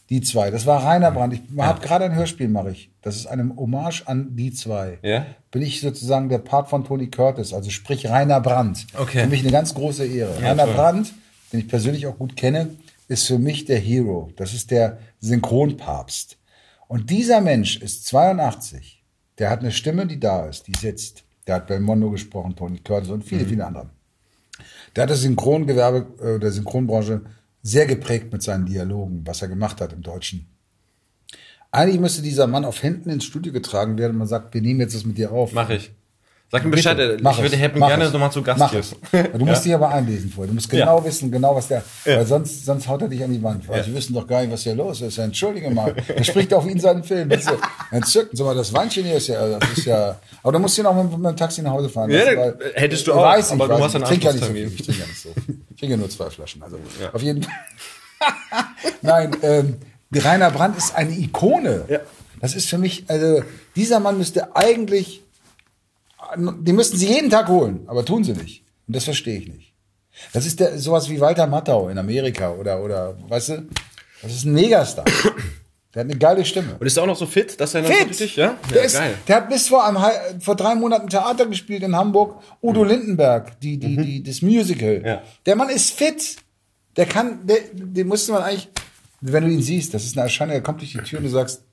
Die zwei. Das war Rainer Brandt. Ich ja. habe gerade ein Hörspiel, mache ich. Das ist eine Hommage an die zwei. Ja? Bin ich sozusagen der Part von Tony Curtis, also sprich Rainer Brandt. Okay. Für mich eine ganz große Ehre. Ja, Rainer toll. Brandt, den ich persönlich auch gut kenne, ist für mich der Hero. Das ist der Synchronpapst. Und dieser Mensch ist 82. Der hat eine Stimme, die da ist, die sitzt. Der hat Belmondo gesprochen, Tony Curtis und viele, mhm. viele andere. Der hat das Synchrongewerbe äh, der Synchronbranche sehr geprägt mit seinen Dialogen, was er gemacht hat im Deutschen. Eigentlich müsste dieser Mann auf Händen ins Studio getragen werden und man sagt, wir nehmen jetzt das mit dir auf. Mach ich. Sag mir Bescheid, Bitte, ich würde Happen gerne nochmal zu Gast hier. Du musst ja? dich aber einlesen vorher. Du musst genau ja. wissen, genau was der, ja. weil sonst, sonst haut er dich an die Wand. Weil ja. sie wissen doch gar nicht, was hier los ist. Entschuldige mal. Er spricht auch wie in seinem Film. Ist entzückend. Sag mal, das Weinchen hier ist ja, das ist ja, aber du musst hier noch mit, mit dem Taxi nach Hause fahren. Ja, weil, hättest du auch, weiß aber ich, du hast einen trinke ja nicht so viel. Ich trinke ja nicht so viel. Ich trinke nur zwei Flaschen. Also, auf jeden Fall. Nein, ähm, Rainer Brandt ist eine Ikone. Ja. Das ist für mich, also, dieser Mann müsste eigentlich die müssten sie jeden Tag holen, aber tun sie nicht. Und das verstehe ich nicht. Das ist der, sowas wie Walter Matthau in Amerika oder, oder, weißt du, das ist ein Megastar. Der hat eine geile Stimme. Und ist auch noch so fit, dass er noch fit. so richtig, ja? Der, ja, ist, geil. der hat bis vor, einem, vor drei Monaten Theater gespielt in Hamburg. Udo mhm. Lindenberg, die, die, mhm. die, das Musical. Ja. Der Mann ist fit. Der kann, der, den musste man eigentlich, wenn du ihn siehst, das ist eine Erscheinung, er kommt durch die Tür und du sagst,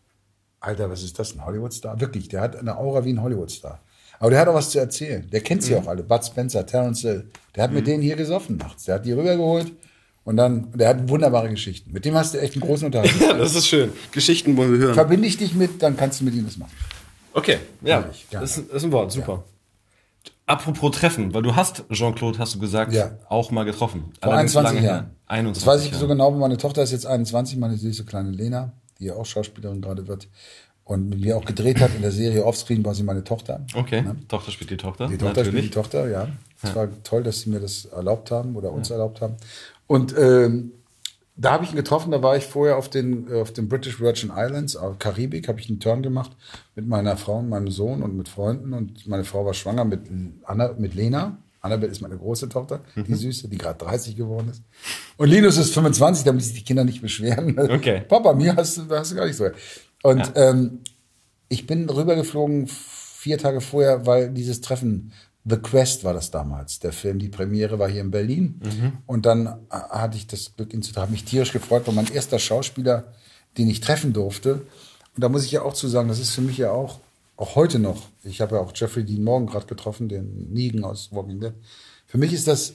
Alter, was ist das, ein Hollywoodstar? Wirklich, der hat eine Aura wie ein Hollywoodstar. Aber der hat auch was zu erzählen. Der kennt sie mhm. auch alle. Bud Spencer, Terence Hill. Der hat mhm. mit denen hier gesoffen nachts. Der hat die rübergeholt. Und dann, der hat wunderbare Geschichten. Mit dem hast du echt einen großen Unterhalt. ja, das ist schön. Geschichten wollen wir hören. Verbinde ich dich mit, dann kannst du mit ihm das machen. Okay, ja. Ehrlich, das ist, ist, ein Wort, super. Ja. Apropos Treffen, weil du hast Jean-Claude, hast du gesagt, ja. auch mal getroffen. Vor 21 Jahren. 21 das weiß ich Jahren. so genau, meine Tochter ist jetzt 21, meine süße kleine Lena, die ja auch Schauspielerin gerade wird und mit mir auch gedreht hat in der Serie Offscreen war sie meine Tochter. Okay, ne? Tochter spielt die Tochter. Die Tochter Natürlich. spielt die Tochter, ja. Es ja. war toll, dass sie mir das erlaubt haben oder uns ja. erlaubt haben. Und ähm, da habe ich ihn getroffen, da war ich vorher auf den, auf den British Virgin Islands, auf Karibik, habe ich einen Turn gemacht mit meiner Frau und meinem Sohn und mit Freunden. Und meine Frau war schwanger mit, Anna, mit Lena. Annabelle ist meine große Tochter, die mhm. Süße, die gerade 30 geworden ist. Und Linus ist 25, damit sich die Kinder nicht beschweren. Okay. Papa, mir hast du, hast du gar nicht so. Und ja. ähm, ich bin rübergeflogen vier Tage vorher, weil dieses Treffen The Quest war das damals, der Film. Die Premiere war hier in Berlin. Mhm. Und dann äh, hatte ich das Glück, ihn zu treffen. Mich tierisch gefreut, war mein erster Schauspieler, den ich treffen durfte. Und da muss ich ja auch zu sagen, das ist für mich ja auch, auch heute noch. Ich habe ja auch Jeffrey Dean Morgan gerade getroffen, den Negan aus Walking Dead. Für mich ist das,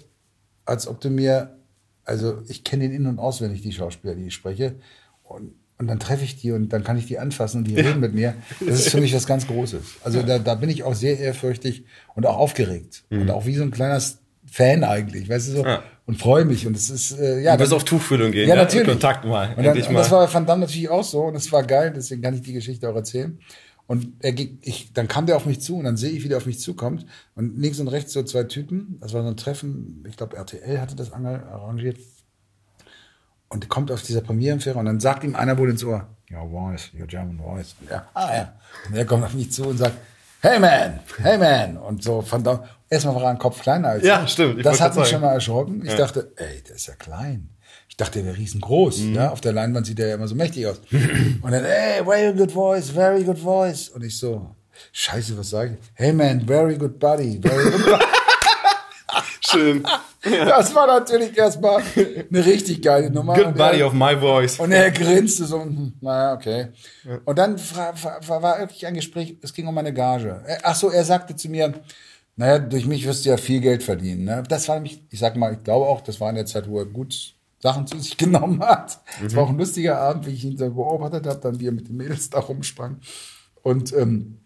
als ob du mir, also ich kenne ihn in- und auswendig, die Schauspieler, die ich spreche. Und und dann treffe ich die und dann kann ich die anfassen und die reden mit mir. Das ist für mich was ganz Großes. Also da, da bin ich auch sehr ehrfürchtig und auch aufgeregt mhm. und auch wie so ein kleiner Fan eigentlich, weißt du so ja. und freue mich und es ist äh, ja. Du wirst auf Tuchfühlung gehen, ja, ja natürlich. Kontakt mal, und, dann, und das war Van Damme natürlich auch so und es war geil, deswegen kann ich die Geschichte auch erzählen. Und er ging, ich, dann kam der auf mich zu und dann sehe ich, wie der auf mich zukommt. Und links und rechts so zwei Typen. Das war so ein Treffen. Ich glaube, RTL hatte das arrangiert und kommt auf dieser Premierenfähre und dann sagt ihm einer wohl ins Ohr, your voice, your German voice. Und er, ah ja. Und er kommt auf mich zu und sagt, hey man, hey man. Und so von da, erstmal war er ein Kopf kleiner als Ja, stimmt. Ich das hat mich sagen. schon mal erschrocken. Ich ja. dachte, ey, der ist ja klein. Ich dachte, der wäre riesengroß. Mhm. Ja, auf der Leinwand sieht er ja immer so mächtig aus. und dann, hey, very good voice, very good voice. Und ich so, scheiße, was sage ich? Hey man, very good buddy, very good buddy. Schön. Das war natürlich erstmal eine richtig geile Nummer. Good buddy of my voice. Und er grinste so, hm, naja, okay. Und dann war wirklich ein Gespräch, es ging um meine Gage. Ach so, er sagte zu mir, naja, durch mich wirst du ja viel Geld verdienen. Ne? Das war nämlich, ich sag mal, ich glaube auch, das war in der Zeit, wo er gut Sachen zu sich genommen hat. Es mhm. war auch ein lustiger Abend, wie ich ihn so beobachtet habe, dann wie er mit den Mädels da rumsprang. Und ähm,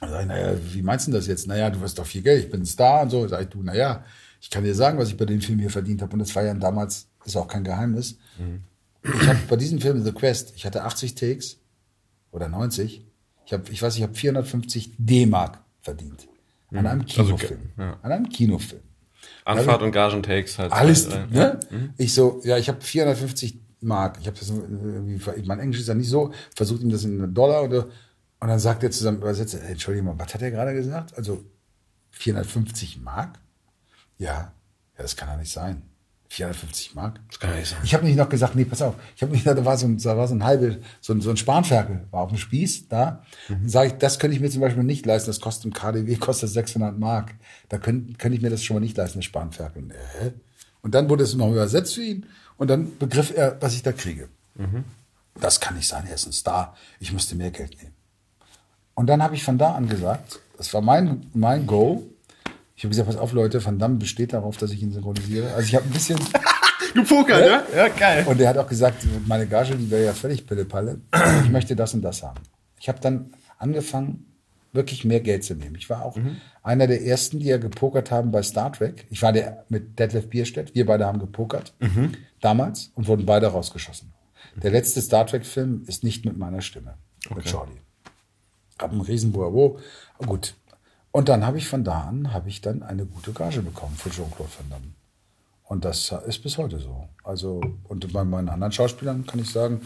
sag ich, naja, wie meinst du das jetzt? Naja, du wirst doch viel Geld, ich bin ein Star und so. Sag ich, du, naja, ich kann dir sagen, was ich bei dem Film hier verdient habe. Und das war ja damals, ist auch kein Geheimnis. Mhm. Ich habe bei diesem Film The Quest, ich hatte 80 Takes oder 90. Ich habe, ich weiß, ich habe 450 D-Mark verdient an mhm. einem Kinofilm. Also, ja. An einem Kinofilm. Anfahrt und Gagentakes halt. Alles, halt, ne? Mhm. Ich so, ja, ich habe 450 Mark. Ich habe das irgendwie, mein Englisch ist ja nicht so, versucht ihm das in Dollar oder und dann sagt er zusammen Übersetzer, Entschuldigung mal, was hat er gerade gesagt? Also 450 Mark? Ja, ja, das kann ja nicht sein. 450 Mark. Das kann ja nicht sein. Ich habe nicht noch gesagt, nee, pass auf. Ich habe nicht gesagt, da war so ein, da war so ein halbe, so ein, so ein Spanferkel, war auf dem Spieß da. Mhm. Sage ich, das könnte ich mir zum Beispiel nicht leisten. Das kostet im KDW kostet 600 Mark. Da könnte könnte ich mir das schon mal nicht leisten, das Spanferkel. Äh. Und dann wurde es noch übersetzt für ihn und dann begriff er, was ich da kriege. Mhm. Das kann nicht sein. Er ist ein Star. Ich müsste mehr Geld nehmen. Und dann habe ich von da an gesagt, das war mein mein Go ich habe gesagt, pass auf, Leute, Van Damme besteht darauf, dass ich ihn synchronisiere. Also ich habe ein bisschen. Gepokert, ne? ja? Ja, geil. Und er hat auch gesagt, meine Gage, die wäre ja völlig Pille-Palle. Ich möchte das und das haben. Ich habe dann angefangen, wirklich mehr Geld zu nehmen. Ich war auch mhm. einer der ersten, die ja gepokert haben bei Star Trek. Ich war der mit Detlef Bierstedt. Wir beide haben gepokert. Mhm. Damals und wurden beide rausgeschossen. Der letzte Star Trek-Film ist nicht mit meiner Stimme. Okay. Mit Jordi. Hab einen riesen Bravo. Gut, und dann habe ich von da an, habe ich dann eine gute Gage bekommen für Jean-Claude Van Damme. Und das ist bis heute so. Also, und bei meinen anderen Schauspielern kann ich sagen,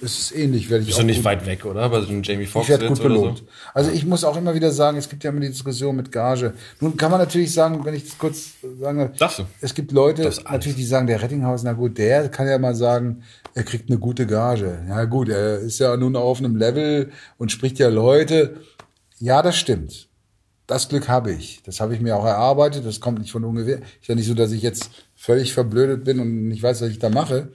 ist es ähnlich. Werde ich Bist du nicht weit weg, oder? Bei so einem Jamie Foxx ich werde gut belohnt. So? Also ich muss auch immer wieder sagen, es gibt ja immer die Diskussion mit Gage. Nun kann man natürlich sagen, wenn ich das kurz sagen Darfst du? es gibt Leute, natürlich, die sagen, der Rettinghaus, na gut, der kann ja mal sagen, er kriegt eine gute Gage. Ja gut, er ist ja nun auf einem Level und spricht ja Leute. Ja, das stimmt das Glück habe ich. Das habe ich mir auch erarbeitet. Das kommt nicht von ungefähr. Ist ja nicht so, dass ich jetzt völlig verblödet bin und nicht weiß, was ich da mache.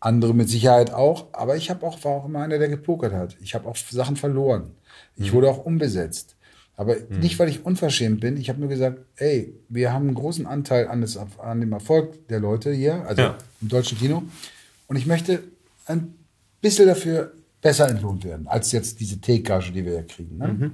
Andere mit Sicherheit auch. Aber ich habe auch, war auch immer einer, der gepokert hat. Ich habe auch Sachen verloren. Ich mhm. wurde auch umbesetzt. Aber mhm. nicht, weil ich unverschämt bin. Ich habe nur gesagt, ey, wir haben einen großen Anteil an, das, an dem Erfolg der Leute hier, also ja. im deutschen Kino. Und ich möchte ein bisschen dafür besser entlohnt werden, als jetzt diese Take-Gage, die wir ja kriegen. Ne? Mhm.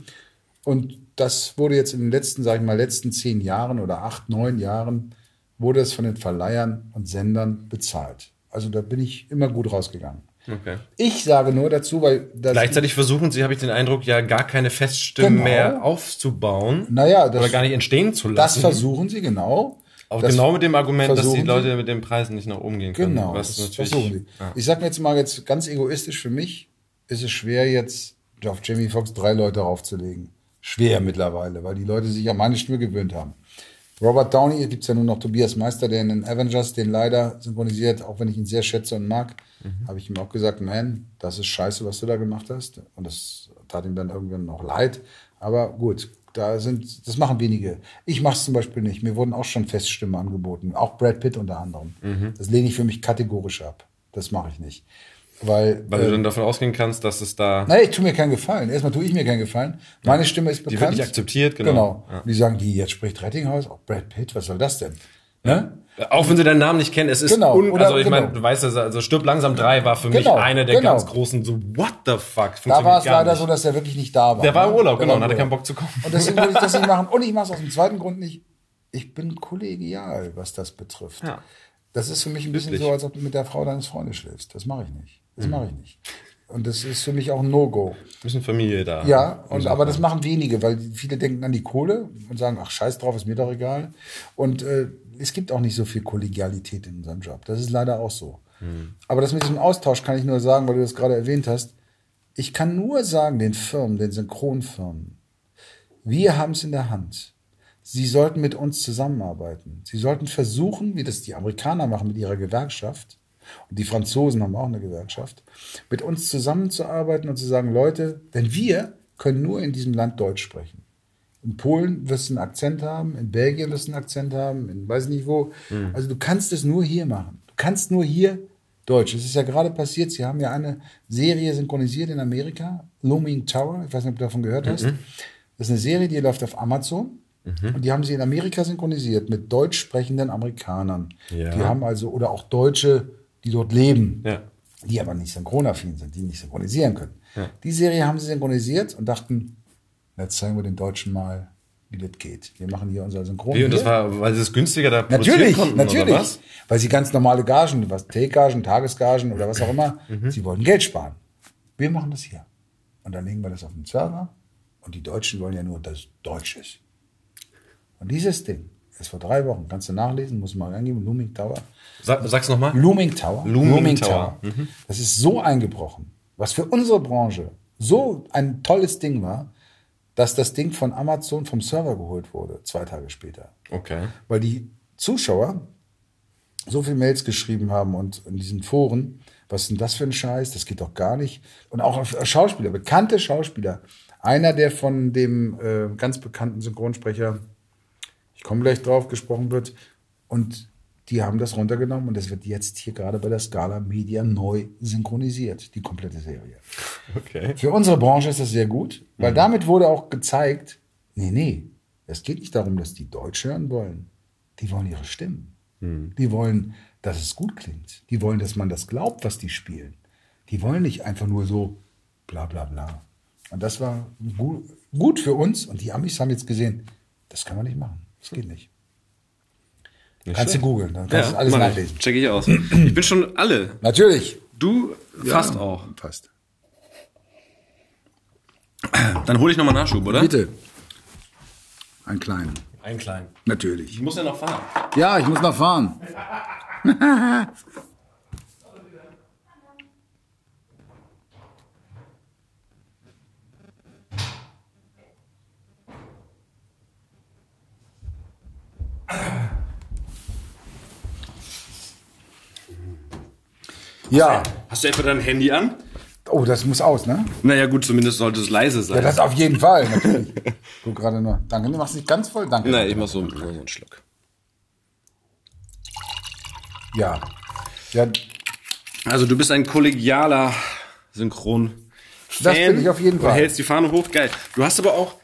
Und das wurde jetzt in den letzten, sage ich mal, letzten zehn Jahren oder acht, neun Jahren, wurde es von den Verleihern und Sendern bezahlt. Also da bin ich immer gut rausgegangen. Okay. Ich sage nur dazu, weil gleichzeitig versuchen Sie, habe ich den Eindruck, ja gar keine Feststimmen genau. mehr aufzubauen. Naja, das, oder gar nicht entstehen zu lassen. Das versuchen Sie genau. Auch das genau mit dem Argument, dass die Leute mit den Preisen nicht nach oben gehen können. Genau, was das versuchen Sie. Ja. Ich sage mir jetzt mal jetzt ganz egoistisch für mich, ist es schwer jetzt auf Jamie Foxx drei Leute aufzulegen schwer mittlerweile, weil die Leute sich an meine Stimme gewöhnt haben. Robert Downey, gibt es ja nur noch Tobias Meister, der in den Avengers den leider synchronisiert, auch wenn ich ihn sehr schätze und mag, mhm. habe ich ihm auch gesagt, man, das ist scheiße, was du da gemacht hast. Und das tat ihm dann irgendwann noch leid. Aber gut, da sind, das machen wenige. Ich mache es zum Beispiel nicht. Mir wurden auch schon Feststimmen angeboten, auch Brad Pitt unter anderem. Mhm. Das lehne ich für mich kategorisch ab. Das mache ich nicht. Weil, Weil du äh, dann davon ausgehen kannst, dass es da. Nein, ich tue mir keinen Gefallen. Erstmal tue ich mir keinen Gefallen. Meine ja. Stimme ist bekannt. Die wird nicht akzeptiert, genau. Genau. Ja. Die sagen, die jetzt spricht Rettinghaus, auch Brad Pitt, was soll das denn? Ne? Auch wenn sie deinen Namen nicht kennen, es ist genau, un oder, also ich genau. meine, du weißt ja, also Stirb langsam 3 war für mich Genau, eine der genau. ganz großen so what the fuck. Da war es leider nicht. so, dass er wirklich nicht da war. Der war im ne? Urlaub, genau, und hatte keinen. Bock zu kommen. Und deswegen würde ich das nicht machen. Und ich mache es aus dem zweiten Grund nicht. Ich bin kollegial, was das betrifft. Ja. Das ist für mich ein bisschen Üblich. so, als ob du mit der Frau deines Freundes schläfst. Das mache ich nicht. Mhm. Das mache ich nicht. Und das ist für mich auch ein No-Go. bisschen Familie da. Ja, und, aber das machen wenige, weil viele denken an die Kohle und sagen, ach scheiß drauf, ist mir doch egal. Und äh, es gibt auch nicht so viel Kollegialität in unserem Job. Das ist leider auch so. Aber das mit diesem Austausch kann ich nur sagen, weil du das gerade erwähnt hast. Ich kann nur sagen, den Firmen, den Synchronfirmen, wir haben es in der Hand. Sie sollten mit uns zusammenarbeiten. Sie sollten versuchen, wie das die Amerikaner machen mit ihrer Gewerkschaft, und die Franzosen haben auch eine Gewerkschaft, mit uns zusammenzuarbeiten und zu sagen, Leute, denn wir können nur in diesem Land Deutsch sprechen. In Polen wirst du einen Akzent haben, in Belgien wirst du einen Akzent haben, in weiß nicht wo. Also du kannst es nur hier machen. Du kannst nur hier Deutsch. Es ist ja gerade passiert, sie haben ja eine Serie synchronisiert in Amerika, Looming Tower, ich weiß nicht, ob du davon gehört hast. Das ist eine Serie, die läuft auf Amazon. Und die haben sie in Amerika synchronisiert mit deutsch sprechenden Amerikanern. Ja. Die haben also, oder auch Deutsche, die dort leben Ja. die aber nicht synchronaffin sind, die nicht synchronisieren können. Die Serie haben sie synchronisiert und dachten, jetzt zeigen wir den Deutschen mal, wie das geht. Wir machen hier unser Synchron. Wie, und das war, weil sie es günstiger da Natürlich, konnten, natürlich. oder was? Weil sie ganz normale Gagen, was Take-Gagen, Tagesgagen oder was auch immer, Mhm. sie wollten Geld sparen. Wir machen das hier. Und dann legen wir das auf den Server. Und die Deutschen wollen ja nur, dass es Deutsch ist. Und dieses Ding ist vor drei Wochen, kannst du nachlesen, muss mal eingeben, Looming Tower. Sag, sag's nochmal. Looming Tower. Looming Tower. Mhm. Das ist so eingebrochen, was für unsere Branche so ein tolles Ding war, dass das Ding von Amazon vom Server geholt wurde, zwei Tage später. Okay. Weil die Zuschauer so viel Mails geschrieben haben und in diesen Foren, was ist denn das für ein Scheiß, das geht doch gar nicht. Und auch auf Schauspieler, bekannte Schauspieler. Einer, der von dem äh, ganz bekannten Synchronsprecher, komme gleich drauf, gesprochen wird, und die haben das runtergenommen und das wird jetzt hier gerade bei der Scala Media neu synchronisiert, die komplette Serie. Okay. Für unsere Branche ist das sehr gut, weil damit wurde auch gezeigt, nee, nee, es geht nicht darum, dass die Deutsch hören wollen. Die wollen ihre Stimmen. Die wollen, dass es gut klingt. Die wollen, dass man das glaubt, was die spielen. Die wollen nicht einfach nur so bla bla bla. Und das war gu gut für uns und die Amis haben jetzt gesehen, das kann man nicht machen. Das geht nicht. Kannst du googeln, dann kannst du alles nachlesen. Check ich aus. Ich bin schon alle. Natürlich. Du fast Ja, auch. Fast. Dann hole ich nochmal Nachschub, oder? Bitte. Einen kleinen. Einen kleinen. Natürlich. Ich muss ja noch fahren. Ja, ich muss noch fahren. Ja. Hast du etwa dein Handy an? Oh, das muss aus, ne? Naja, gut, zumindest sollte es leise sein. Ja, das auf jeden Fall, natürlich. Guck gerade nur. Danke, du machst nicht ganz voll. Danke. Nein, ich mach so, so einen Schluck. Ja. Ja, Also du bist ein kollegialer Synchron. Das bin ich auf jeden Du Fall. hältst die Fahne hoch, geil. Du hast aber auch,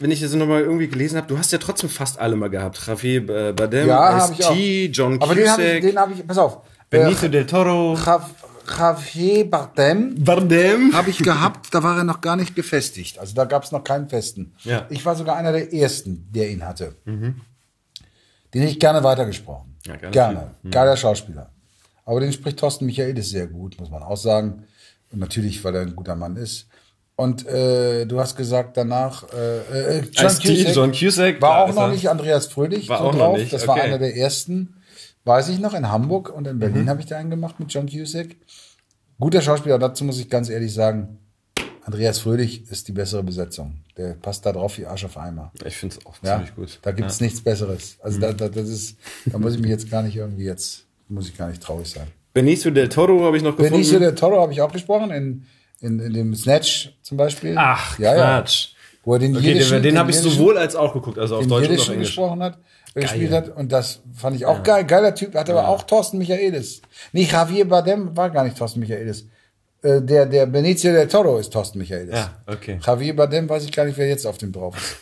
wenn ich das nochmal irgendwie gelesen habe, du hast ja trotzdem fast alle mal gehabt. Javier äh, Bardem, ja habe ich auch. ST, John Aber den habe ich, Cusack, habe ich, pass auf. Benicio del Toro. Jav- Javier Bardem Bardem? habe ich gehabt, da war er noch gar nicht gefestigt. Also da gab es noch keinen festen. Ja. Ich war sogar einer der ersten, der ihn hatte. Den hätte ich gerne weitergesprochen. Ja, gerne gerne. Geiler Schauspieler. Aber den spricht Thorsten Michaelis sehr gut, muss man auch sagen. Und natürlich, weil er ein guter Mann ist. Und äh, du hast gesagt danach, äh, äh, John Ice-T, John Cusack, war auch noch nicht Andreas Fröhlich War so auch noch drauf. nicht, Das war okay. einer der ersten, weiß ich noch, in Hamburg und in Mhm. Berlin habe ich da einen gemacht mit John Cusack. Guter Schauspieler, dazu muss ich ganz ehrlich sagen, Andreas Fröhlich ist die bessere Besetzung. Der passt da drauf wie Arsch auf Eimer. Ich finde es auch Ja, ziemlich gut. da gibt es nichts Besseres. Also da, da, das ist, da muss ich mich jetzt gar nicht irgendwie jetzt, muss ich gar nicht traurig sein. Benicio del Toro habe ich noch gefunden. Benicio del Toro habe ich auch gesprochen in in, in dem Snatch zum Beispiel. Ach, ja, Quatsch. Ja. Wo er den Okay, jiddischen, den, den habe ich sowohl als auch geguckt, also auf Deutsch und auf Englisch. gesprochen hat, äh, gespielt hat. Und das fand ich auch geil. Geiler Typ, hatte aber auch Thorsten Michaelis. Nee, Javier Bardem war gar nicht Thorsten Michaelis. Äh, Der, der Benicio del Toro ist Thorsten Michaelis. Ja, okay. Javier Bardem weiß ich gar nicht, wer jetzt auf dem drauf ist.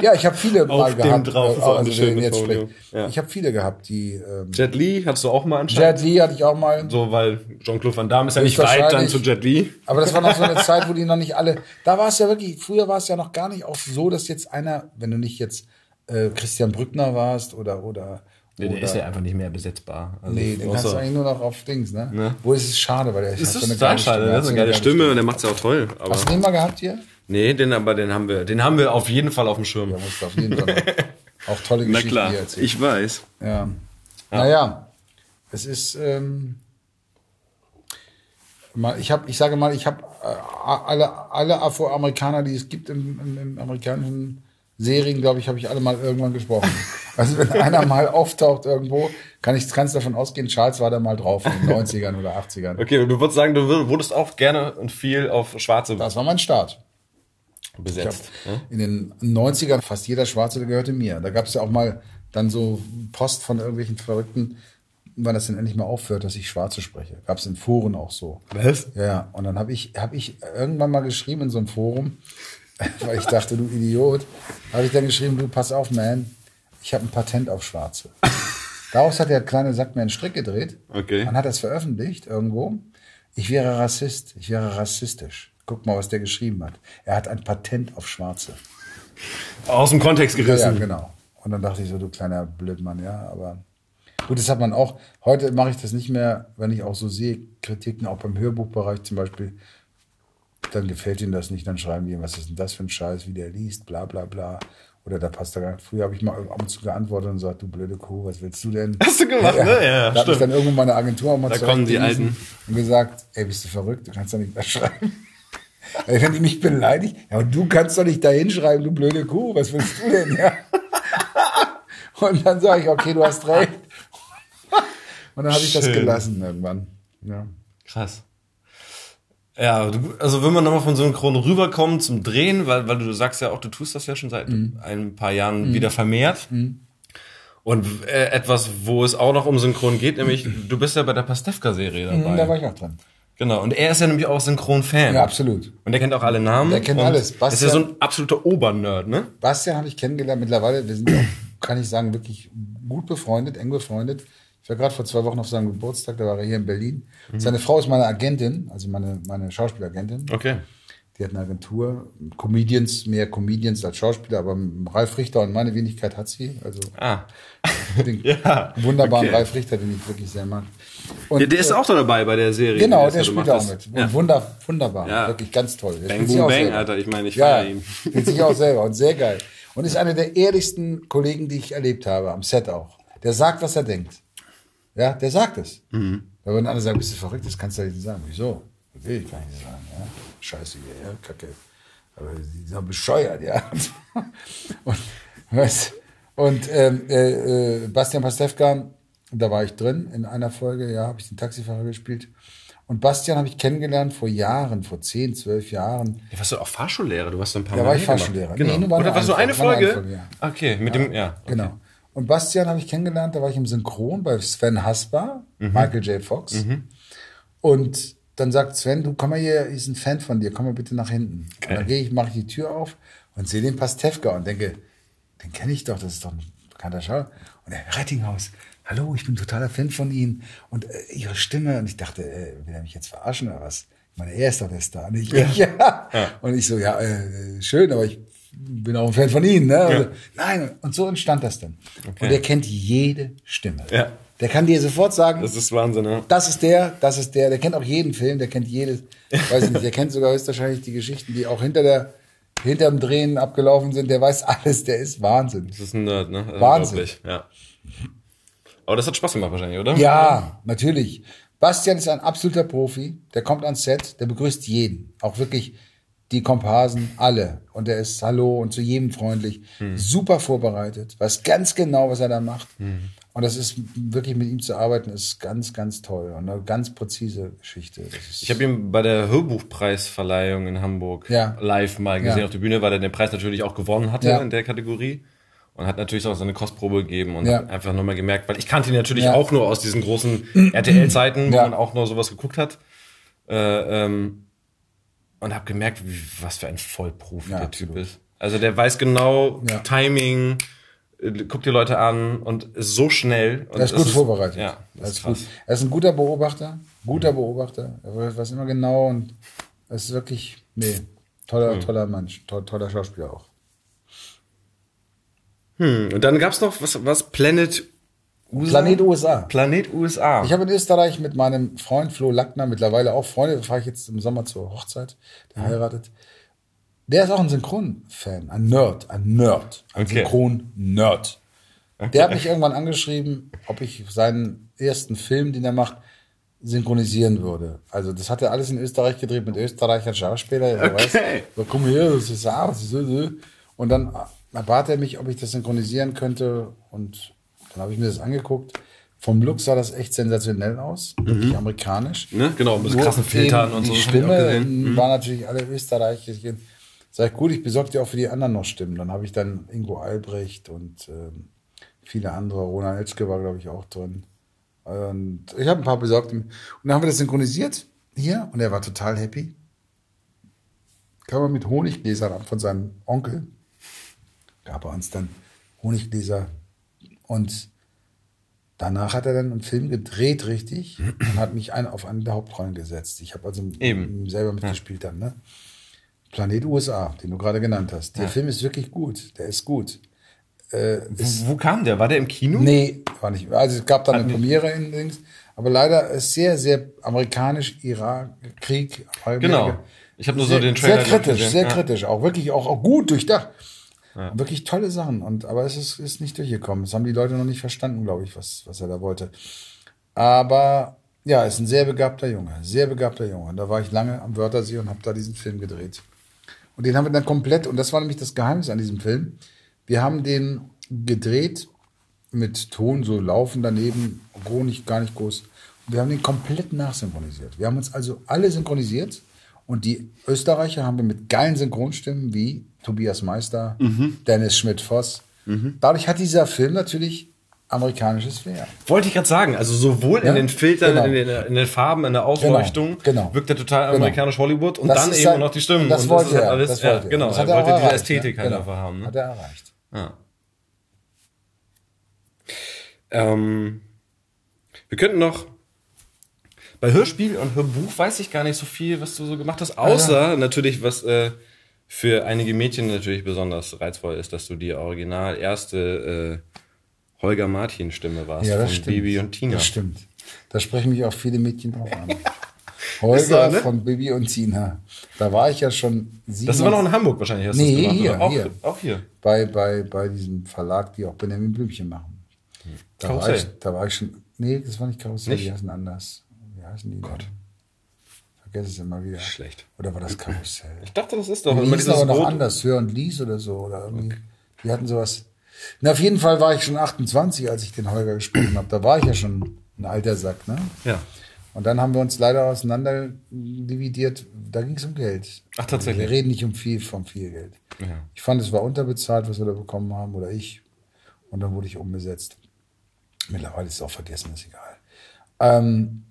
Ja, ich habe viele mal gehabt. drauf äh, ist eine wer schöne jetzt spricht. Ja. Ich habe viele gehabt, die ähm, Jet Li hattest du auch mal anscheinend. Jet Li hatte ich auch mal. So, weil Jean-Claude Van Damme ist ja nicht weit dann zu Jet Li. Aber das war noch so eine Zeit, wo die noch nicht alle. Da war es ja wirklich, früher war es ja noch gar nicht auch so, dass jetzt einer, wenn du nicht jetzt äh, Christian Brückner warst oder oder. Nee, oder der ist ja einfach nicht mehr besetzbar. Also Nee, den kannst du eigentlich nur noch auf Dings, ne? Ne? Wo ist es schade, weil der Das hat ist total schade, der hat eine geile Stimme und der macht's ja auch toll. Aber Hast du den mal gehabt hier? Nee, den aber den haben wir, den haben wir auf jeden Fall auf dem Schirm. Auf jeden Fall auch tolle Na Geschichten klar, hier erzählen. ich weiß. Ja. Naja, es ist, ähm, mal, ich habe, ich sage mal, ich habe äh, alle, alle Afroamerikaner, die es gibt im, im, im amerikanischen Serien, glaube ich, habe ich alle mal irgendwann gesprochen. Also wenn einer mal auftaucht irgendwo, kann ich ganz davon ausgehen, Charles war da mal drauf in den 90ern oder 80ern. Okay, und du würdest sagen, du wür- wurdest auch gerne und viel auf Schwarze Das war mein Start. Ich hab besetzt. ne? in den 90ern fast jeder Schwarze, der gehörte mir. Da gab es ja auch mal dann so Post von irgendwelchen Verrückten, wann das denn endlich mal aufhört, dass ich Schwarze spreche. Gab es in Foren auch so. Was? Ja, ja. Und dann habe ich, hab ich irgendwann mal geschrieben in so einem Forum, weil ich dachte, du Idiot, habe ich dann geschrieben, du pass auf, man, ich habe ein Patent auf Schwarze. Daraus hat der kleine Sack mir einen Strick gedreht. Okay. Dann hat er es veröffentlicht irgendwo. Ich wäre Rassist, ich wäre rassistisch. Guck mal, was der geschrieben hat. Er hat ein Patent auf Schwarze. Aus dem Kontext Ja, gerissen. ja, genau. Und dann dachte ich so, du kleiner Blödmann, ja, aber gut, das hat man auch. Heute mache ich das nicht mehr, wenn ich auch so sehe, Kritiken, auch beim Hörbuchbereich zum Beispiel, dann gefällt ihnen das nicht, dann schreiben die, was ist denn das für ein Scheiß, wie der liest, bla bla bla. Oder da passt da gar nicht. Früher habe ich mal ab und zu geantwortet und gesagt, du blöde Kuh, was willst du denn? Hast du gemacht, ne? Ja, ja, da habe ich stimmt. dann irgendwann meine Agentur auch mal Da kommen die Alten. Und gesagt, ey, bist du verrückt, du kannst doch nicht mehr schreiben. Wenn die mich beleidigt, ja, und du kannst doch nicht da hinschreiben, du blöde Kuh, was willst du denn? Ja. Und dann sage ich, okay, du hast recht. Und dann habe ich das gelassen irgendwann. Ja. Krass. Ja, also wenn man nochmal von Synchron rüberkommt zum Drehen, weil, weil du sagst ja auch, du tust das ja schon seit Mhm. ein paar Jahren wieder vermehrt. Und äh, etwas, wo es auch noch um Synchron geht, nämlich du bist ja bei der Pastewka-Serie dabei. Mhm, Da war ich auch dran. Genau, und er ist ja nämlich auch Synchron-Fan. Ja, absolut. Und der kennt auch alle Namen. Der kennt alles. ist ja Bastian- so ein absoluter Obernerd, ne? Bastian habe ich kennengelernt. Mittlerweile, wir sind ja, kann ich sagen, wirklich gut befreundet, eng befreundet. Ich war gerade vor zwei Wochen auf seinem Geburtstag, da war er hier in Berlin. Mhm. Seine Frau ist meine Agentin, also meine, meine Schauspielagentin. Okay. Die hat eine Agentur, Comedians, mehr Comedians als Schauspieler, aber Ralf Richter und meine Wenigkeit hat sie. Also Ah. den Ja, wunderbaren okay. Ralf Richter, den ich wirklich sehr mag. Und, Ja, der ist äh, auch da dabei bei der Serie. Genau, der spielt auch mit. Ja. Und wunder, wunderbar, Ja. wirklich ganz toll. Der Bang, boom, bang. Alter. Ich meine, ich ja, feier ihn. spielt sich auch selber und sehr geil. Und ist einer der ehrlichsten Kollegen, die ich erlebt habe, am Set auch. Der sagt, was er denkt. Ja, der sagt es. Mhm. Da würden alle sagen, bist du verrückt, das kannst du nicht sagen. Wieso? Kann ich nicht sagen. Ja. Scheiße hier, ja, kacke. Aber die sind bescheuert, ja. und was? Und ähm, äh, äh, Bastian Pastewka, da war ich drin in einer Folge, ja, habe ich den Taxifahrer gespielt. Und Bastian habe ich kennengelernt vor Jahren, vor zehn, zwölf Jahren. Ja, warst du auch Fahrschullehrer? Du warst ein paar Da Mal war ich. Fahrschullehrer. Genau. Nee, Oder warst du eine Folge, eine Folge? Ja. Okay, mit dem, ja. Okay. Genau. Und Bastian habe ich kennengelernt, da war ich im Synchron bei Sven Hasper, Mhm. Michael J. Fox. Und dann sagt Sven, du komm mal hier, ist ein Fan von dir, komm mal bitte nach hinten. Und dann gehe ich, mache ich die Tür auf und sehe den Pastewka und denke, den kenne ich doch, das ist doch ein bekannter Schauer. Und er, Rettinghaus, hallo, ich bin totaler Fan von Ihnen und äh, Ihre Stimme. Und ich dachte, äh, will er mich jetzt verarschen oder was? Ich meine, er ist doch der Star, nicht ich. Ja. Und ich so, ja, äh, schön, aber ich bin auch ein Fan von Ihnen. Ne? Also, nein, und so entstand das dann. Und er kennt jede Stimme. Ja. Der kann dir sofort sagen, Das ist Wahnsinn, ne? das ist der, das ist der, der kennt auch jeden Film, der kennt jedes, weiß ich nicht, der kennt sogar höchstwahrscheinlich die Geschichten, die auch hinter der, hinter dem Drehen abgelaufen sind, der weiß alles, der ist Wahnsinn. Das ist ein Nerd, ne? Wahnsinn. Ja. Aber das hat Spaß gemacht wahrscheinlich, oder? Ja, natürlich. Bastian ist ein absoluter Profi, der kommt ans Set, der begrüßt jeden, auch wirklich die Komparsen, alle. Und er ist Hallo und zu jedem freundlich, super vorbereitet, weiß ganz genau, was er da macht. Und das ist wirklich mit ihm zu arbeiten, ist ganz, ganz toll und eine ganz präzise Geschichte. Ich habe ihn bei der Hörbuchpreisverleihung in Hamburg ja. live mal gesehen ja. auf der Bühne, weil er den Preis natürlich auch gewonnen hatte ja. in der Kategorie und hat natürlich auch seine Kostprobe gegeben und ja. einfach nochmal gemerkt, weil ich kannte ihn natürlich auch nur aus diesen großen RTL-Zeiten, wo man auch nur sowas geguckt hat. Äh, ähm, und habe gemerkt, wie, was für ein Vollprofi der Typ ist. Also der weiß genau Timing, guckt die Leute an und ist so schnell. Und er ist gut ist, vorbereitet. Ja, das ist, ist gut. Er ist ein guter Beobachter, guter mhm. Beobachter. Er weiß immer genau und es ist wirklich, nee, toller, mhm. toller Mensch, to toller Schauspieler auch. Hm, und dann gab's noch was, was Planet USA? Planet USA. Planet USA. Ich habe in Österreich mit meinem Freund Flo Lackner, mittlerweile auch Freunde, fahre ich jetzt im Sommer zur Hochzeit, der mhm. Der ist auch ein Synchron-Fan, ein Nerd, ein Nerd, ein okay. Synchron-Nerd. Okay. Der hat mich irgendwann angeschrieben, ob ich seinen ersten Film, den er macht, synchronisieren würde. Also das hat er alles in Österreich gedreht mit österreichischen Schauspielern. Okay. Weiß, so, komm her, das ist aus. Und dann bat er mich, ob ich das synchronisieren könnte. Und dann habe ich mir das angeguckt. Vom Look sah das echt sensationell aus, mhm. wirklich amerikanisch. Ne? Genau, mit krassen Filtern und so. Die Stimme mhm. war natürlich alle österreichisch. Sag ich, gut, ich besorge dir auch für die anderen noch Stimmen. Dann habe ich dann Ingo Albrecht und ähm, viele andere. Ronald Elzke war, glaube ich, auch drin. Und ich habe ein paar besorgt. Und dann haben wir das synchronisiert hier und er war total happy. Kam er mit Honiggläsern ab von seinem Onkel. Gab er uns dann Honiggläser. Und danach hat er dann einen Film gedreht, richtig, und hat mich ein, auf eine der Hauptrollen gesetzt. Ich habe also Eben. selber mitgespielt dann, ne? Planet USA, den du gerade genannt hast. Der ja. Film ist wirklich gut. Der ist gut. Äh, wo, wo, kam der? War der im Kino? Nee, war nicht. Also es gab da eine Premiere in Dings, aber leider ist sehr, sehr amerikanisch, Irak-Krieg. Genau. Ich habe nur so den Trailer Sehr kritisch, sehr ja. kritisch, auch wirklich auch, auch gut durchdacht. Ja. Wirklich tolle Sachen. Und aber es ist, ist nicht durchgekommen. Das haben die Leute noch nicht verstanden, glaube ich, was, was er da wollte. Aber ja, ist ein sehr begabter Junge, sehr begabter Junge. Und da war ich lange am Wörthersee und habe da diesen Film gedreht. Und den haben wir dann komplett, und das war nämlich das Geheimnis an diesem Film, wir haben den gedreht mit Ton, so laufen daneben, nicht, gar nicht groß. Wir haben den komplett nachsynchronisiert. Wir haben uns also alle synchronisiert und die Österreicher haben wir mit geilen Synchronstimmen wie Tobias Meister, mhm. Dennis Schmidt-Voss. Mhm. Dadurch hat dieser Film natürlich amerikanisches Flair. Wollte ich gerade sagen, also sowohl ja? in den Filtern, genau. in, den, in, den, Farben, in der Ausleuchtung, genau. genau. wirkt er total genau. amerikanisch Hollywood und das dann eben halt, noch die Stimmen. Das wollte er. Alles, das wollte ja, genau, das er, wollte diese Ästhetik ja? halt genau. einfach haben. Ne? Hat er erreicht. Ja. Ähm, wir könnten noch bei Hörspiel und Hörbuch weiß ich gar nicht so viel, was du so gemacht hast, außer ja. natürlich, was äh, für einige Mädchen natürlich besonders reizvoll ist, dass du die original erste äh, Holger Martin Stimme warst ja, das von stimmt. Bibi und Tina. Das stimmt. Da sprechen mich auch viele Mädchen auch an. Holger so, ne? von Bibi und Tina. Da war ich ja schon sieben. Das war noch in Hamburg wahrscheinlich. Hast nee, hier, auch, hier. Auch hier. Bei, bei, bei diesem Verlag, die auch Benjamin Blümchen machen. Da Karussell. war, ich, da war ich schon. Nee, das war nicht Karussell, nicht? die heißen anders. Wie heißen die? Gott. Vergesse es immer wieder. Schlecht. Oder war das Karussell? Ich dachte, das ist doch dieses aber noch anders. Hör und Lies oder so. Oder irgendwie. Okay. Die hatten sowas. Na, auf jeden Fall war ich schon 28, als ich den Holger gesprochen habe. Da war ich ja schon ein alter Sack, ne? Ja. Und dann haben wir uns leider auseinander dividiert. Da ging es um Geld. Ach, tatsächlich. Wir reden nicht um viel, vom viel Geld. Ja. Ich fand, es war unterbezahlt, was wir da bekommen haben, oder ich. Und dann wurde ich umgesetzt. Mittlerweile ist es auch vergessen, ist egal. Ähm,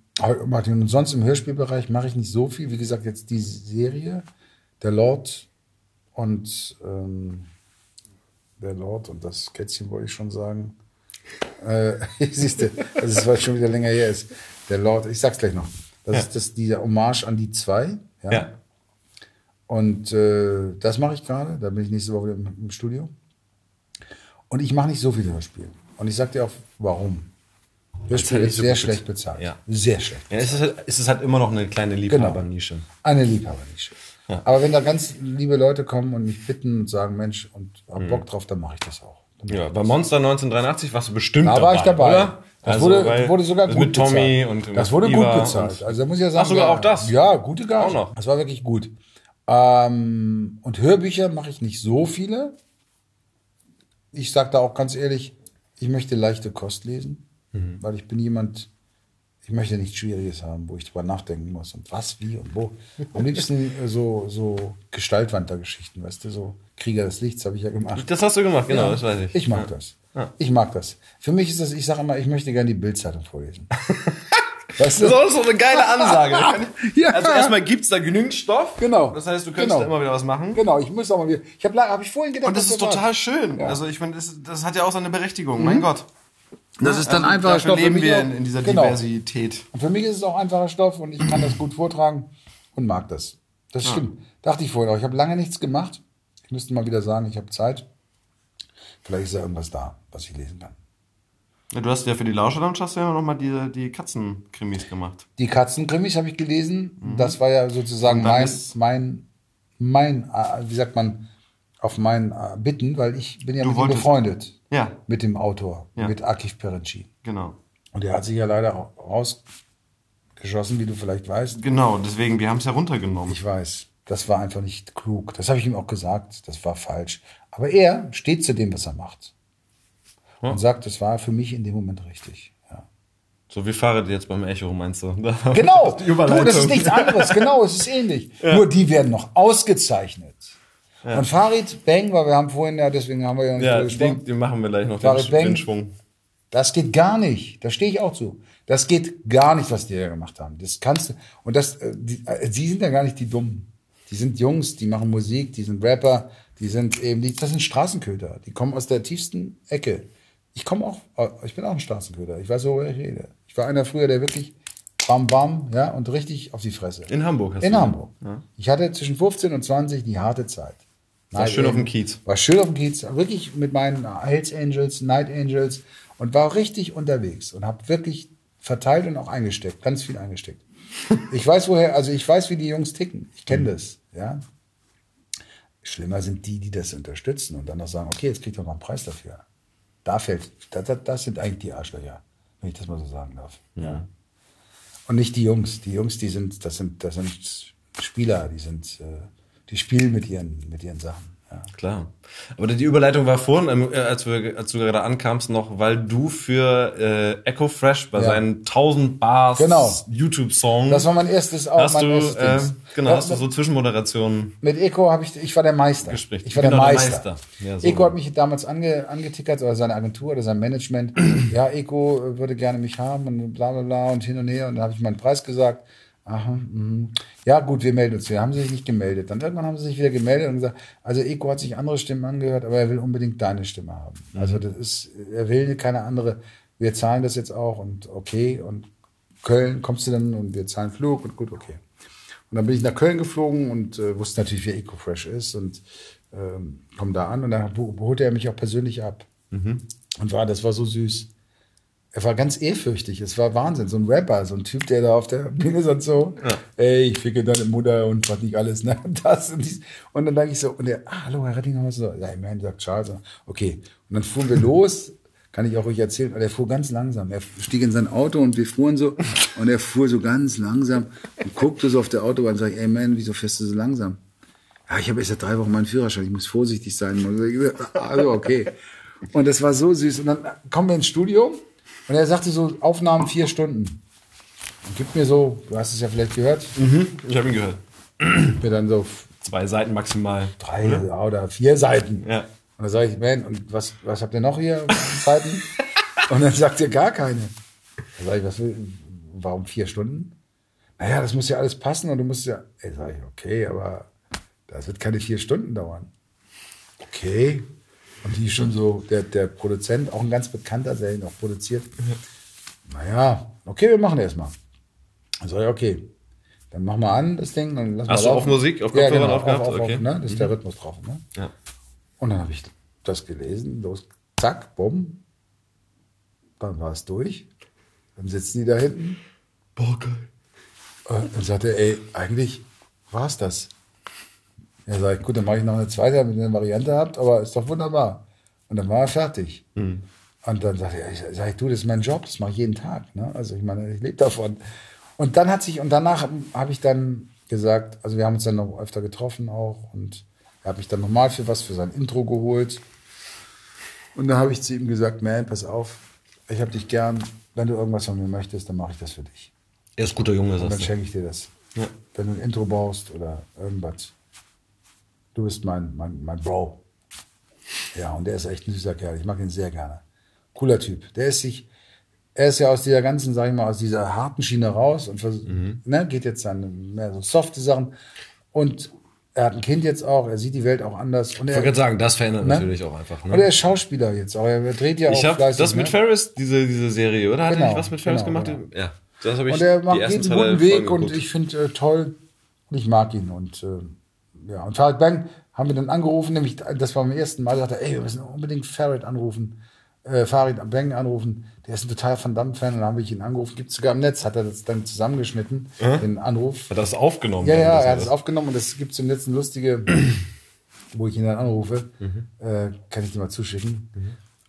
Martin, und sonst im Hörspielbereich mache ich nicht so viel. Wie gesagt, jetzt die Serie, der Lord und ähm, der Lord und das Kätzchen wollte ich schon sagen. Äh, siehst du, das ist, weil schon wieder länger her ist. Der Lord, ich sag's gleich noch. Das ja. ist das, dieser Hommage an die zwei. Ja. ja. Und äh, das mache ich gerade. Da bin ich nächste Woche im, im Studio. Und ich mache nicht so viele Hörspiele. Und ich sag dir auch, warum. Hörspiel ist sehr schlecht bezahlt. Ja. Sehr schlecht. Ja, es, ist halt, es ist halt immer noch eine kleine genau. Liebhabernische. Genau. Eine Liebhabernische. Ja. Aber wenn da ganz liebe Leute kommen und mich bitten und sagen, Mensch, und hab Bock drauf, dann mache ich das auch. Ja, bei Monster 1983 warst du bestimmt da dabei. Da war ich dabei. Oder? Das also, wurde, wurde sogar gut mit Tommy bezahlt. und Das wurde Iva gut bezahlt. Also da muss ich ja sagen. Ach, sogar auch das? Ja, gute Gage. Auch noch. Das war wirklich gut. Ähm, und Hörbücher mache ich nicht so viele. Ich sage da auch ganz ehrlich, ich möchte leichte Kost lesen, mhm. weil ich bin jemand, ich möchte nichts Schwieriges haben, wo ich drüber nachdenken muss und was, wie und wo. Am liebsten so, so Gestaltwandergeschichten, weißt du, so Krieger des Lichts habe ich ja gemacht. Das hast du gemacht, genau, ja, das weiß ich. Ich mag ja. das. Ja. Ich mag das. Für mich ist das, ich sage immer, ich möchte gerne die Bildzeitung vorlesen. Weißt du? Das ist so eine geile Ansage. ja. Also erstmal gibt's da genügend Stoff. Genau. Das heißt, du könntest genau. da immer wieder was machen. Genau, ich muss auch mal wieder. Ich habe hab ich vorhin gedacht. Und das ist total war. schön. Ja. Also ich meine, das, das, hat ja auch seine Berechtigung. Mhm. Mein Gott. Das ist dann also einfacher Stoff. leben wir in, in dieser genau. Diversität. Und für mich ist es auch einfacher Stoff und ich kann das gut vortragen und mag das. Das stimmt. Ja. Dachte ich vorhin auch. Ich habe lange nichts gemacht. Ich müsste mal wieder sagen, ich habe Zeit. Vielleicht ist ja irgendwas da, was ich lesen kann. Ja, du hast ja für die Lauscherlounge hast du ja noch mal die, die Katzenkrimis gemacht. Die Katzenkrimis habe ich gelesen. Mhm. Das war ja sozusagen mein, mein, mein, äh, wie sagt man, auf mein äh, Bitten, weil ich bin ja mit ihm befreundet. Ja. Mit dem Autor, ja. mit Akif Perenci. Genau. Und der hat sich ja leider rausgeschossen, wie du vielleicht weißt. Genau, deswegen, wir haben es ja runtergenommen. Ich weiß. Das war einfach nicht klug. Das habe ich ihm auch gesagt. Das war falsch. Aber er steht zu dem, was er macht ja. und sagt, das war für mich in dem Moment richtig. Ja. So wie Fahrrad jetzt beim Echo, meinst du? Genau, du, das ist nichts anderes, genau, es ist ähnlich. Ja. Nur die werden noch ausgezeichnet. Ja. Und Farid Bang, weil wir haben vorhin ja, deswegen haben wir ja nicht ja, gesprochen. Die, die machen wir gleich noch Farid den, Bang, den Schwung. Das geht gar nicht. Da stehe ich auch zu. Das geht gar nicht, was die da gemacht haben. Das kannst du. Und das, äh, die, äh, sie sind ja gar nicht die Dummen. Die sind Jungs, die machen Musik, die sind Rapper, die sind eben, die, das sind Straßenköter. Die kommen aus der tiefsten Ecke. Ich komme auch, ich bin auch ein Straßenköder. Ich weiß, worüber ich rede. Ich war einer früher, der wirklich bam bam, ja, und richtig auf die Fresse. In Hamburg hast In du Hamburg. Ja. Ich hatte zwischen 15 und 20 die harte Zeit. War schön auf dem Kiez. War schön auf dem Kiez, wirklich mit meinen Hells Angels, Night Angels und war richtig unterwegs und habe wirklich verteilt und auch eingesteckt, ganz viel eingesteckt. ich weiß woher, also ich weiß, wie die Jungs ticken. Ich kenne mhm. das, ja. Schlimmer sind die, die das unterstützen und dann noch sagen, okay, jetzt kriegt ihr noch einen Preis dafür. Da fällt, das, das sind eigentlich die Arschlöcher, wenn ich das mal so sagen darf. Ja. Und nicht die Jungs. Die Jungs, die sind, das sind, das sind Spieler, die sind, äh, die spielen mit ihren, mit ihren Sachen. Ja. Klar. Aber die Überleitung war vorhin, ähm, äh, als, wir, als du gerade ankamst, noch, weil du für äh, Echo Fresh bei ja. seinen 1000 Bars genau. YouTube-Song. Das war mein erstes auch. Hast mein du, äh, genau, ja, hast du so Zwischenmoderationen. Mit Echo habe ich, ich war der Meister. Gespräch. Ich war genau, der Meister. Der Meister. Ja, so. Echo hat mich damals ange, angetickert, oder seine Agentur oder sein Management. ja, Echo würde gerne mich haben und bla bla bla und hin und her. Und da habe ich meinen Preis gesagt. Aha, mh. Ja, gut, wir melden uns wieder. Haben sie sich nicht gemeldet. Dann irgendwann haben sie sich wieder gemeldet und gesagt, also Eko hat sich andere Stimmen angehört, aber er will unbedingt deine Stimme haben. Mhm. Also das ist, er will keine andere. Wir zahlen das jetzt auch und okay. Und Köln kommst du dann und wir zahlen Flug und gut, okay. Und dann bin ich nach Köln geflogen und äh, wusste natürlich, wer EcoFresh ist und ähm, komme da an und dann holte er mich auch persönlich ab. Mhm. Und war, das war so süß er war ganz ehrfürchtig. Es war Wahnsinn. So ein Rapper, so ein Typ, der da auf der Bühne ist und so, ja. ey, ich ficke deine Mutter und was nicht alles, ne? Und das und dies. Und dann dachte ich so, und der, ah, hallo, Herr Rettinger, was so? Ja, ich meine, sagt Charles. Okay. Und dann fuhren wir los. Kann ich auch euch erzählen. Und er fuhr ganz langsam. Er stieg in sein Auto und wir fuhren so. Und er fuhr so ganz langsam und guckte so auf der Autobahn und sagte, ey, man, wieso fährst du so langsam? Ja, ich habe erst seit drei Wochen meinen Führerschein. Ich muss vorsichtig sein. Also, okay. Und das war so süß. Und dann kommen wir ins Studio. Und er sagte so, Aufnahmen vier Stunden. Und gibt mir so, du hast es ja vielleicht gehört. Mhm, ich habe ihn gehört. Mir dann so zwei Seiten maximal. Drei oder, oder vier Seiten. Ja. Und dann sage ich, man, und was, was habt ihr noch hier Zeiten? und dann sagt ihr gar keine. Dann sage ich, was will, warum vier Stunden? Naja, das muss ja alles passen und du musst ja. Ey, sage ich, okay, aber das wird keine vier Stunden dauern. Okay. Und die schon so, der, der Produzent, auch ein ganz bekannter, der ihn auch produziert. Naja, okay, wir machen erstmal. Sag ich, okay, dann mach mal an das Ding. Dann lass Hast mal du auf Musik, auf Kopfhörer ja, genau, drauf gehabt? Auf, auf, okay. ne? Das ist mhm. der Rhythmus drauf. Ne? Ja. Und dann habe ich das gelesen, los, zack, bumm. Dann war es durch. Dann sitzen die da hinten. Boah, geil. Und dann sagte er, ey, eigentlich war es das. Ja, sag ich, gut, dann mache ich noch eine zweite, damit ihr eine Variante habt, aber ist doch wunderbar. Und dann war er fertig. Mhm. Und dann sagte er, ich, sag ich, du, das ist mein Job, das mache ich jeden Tag. Ne? Also ich meine, ich lebe davon. Und dann hat sich, und danach habe ich dann gesagt, also wir haben uns dann noch öfter getroffen auch und er hat mich dann nochmal für was, für sein Intro geholt. Und da habe ich zu ihm gesagt, man, pass auf, ich habe dich gern. Wenn du irgendwas von mir möchtest, dann mache ich das für dich. Er ist guter Junge, Und dann sagst du. schenke ich dir das. Ja. Wenn du ein Intro brauchst oder irgendwas. Du bist mein, mein, mein Bro. Ja, und der ist echt ein süßer Kerl. Ich mag ihn sehr gerne. Cooler Typ. Der ist sich, er ist ja aus dieser ganzen, sag ich mal, aus dieser harten Schiene raus und vers- ne, geht jetzt an mehr so softe Sachen. Und er hat ein Kind jetzt auch, er sieht die Welt auch anders. Und Ich er, wollte gerade sagen, das verändert Ne? natürlich auch einfach. und er Ne? ist Schauspieler jetzt auch. Er dreht ja auch Ich habe fleißig, das mit ne? Ferris, diese, diese Serie, oder? Hat er Genau, nicht was mit Ferris genau, gemacht? genau. Ja. Das habe ich Und er macht jeden guten Weg und ich finde äh, toll. Und ich mag ihn. Und äh, ja, und Farid Bang haben wir dann angerufen, nämlich das war beim ersten Mal, sagte er, ey, wir müssen unbedingt Farid anrufen, äh, Farid Bang anrufen. Der ist ein total Van Damme-Fan. Und dann habe ich ihn angerufen. Gibt sogar im Netz, hat er das dann zusammengeschnitten, den Anruf. Hat das aufgenommen? Ja, ja, das er hat es aufgenommen und es gibt zum letzten lustige, wo ich ihn dann anrufe, Mhm. äh, kann ich dir mal zuschicken.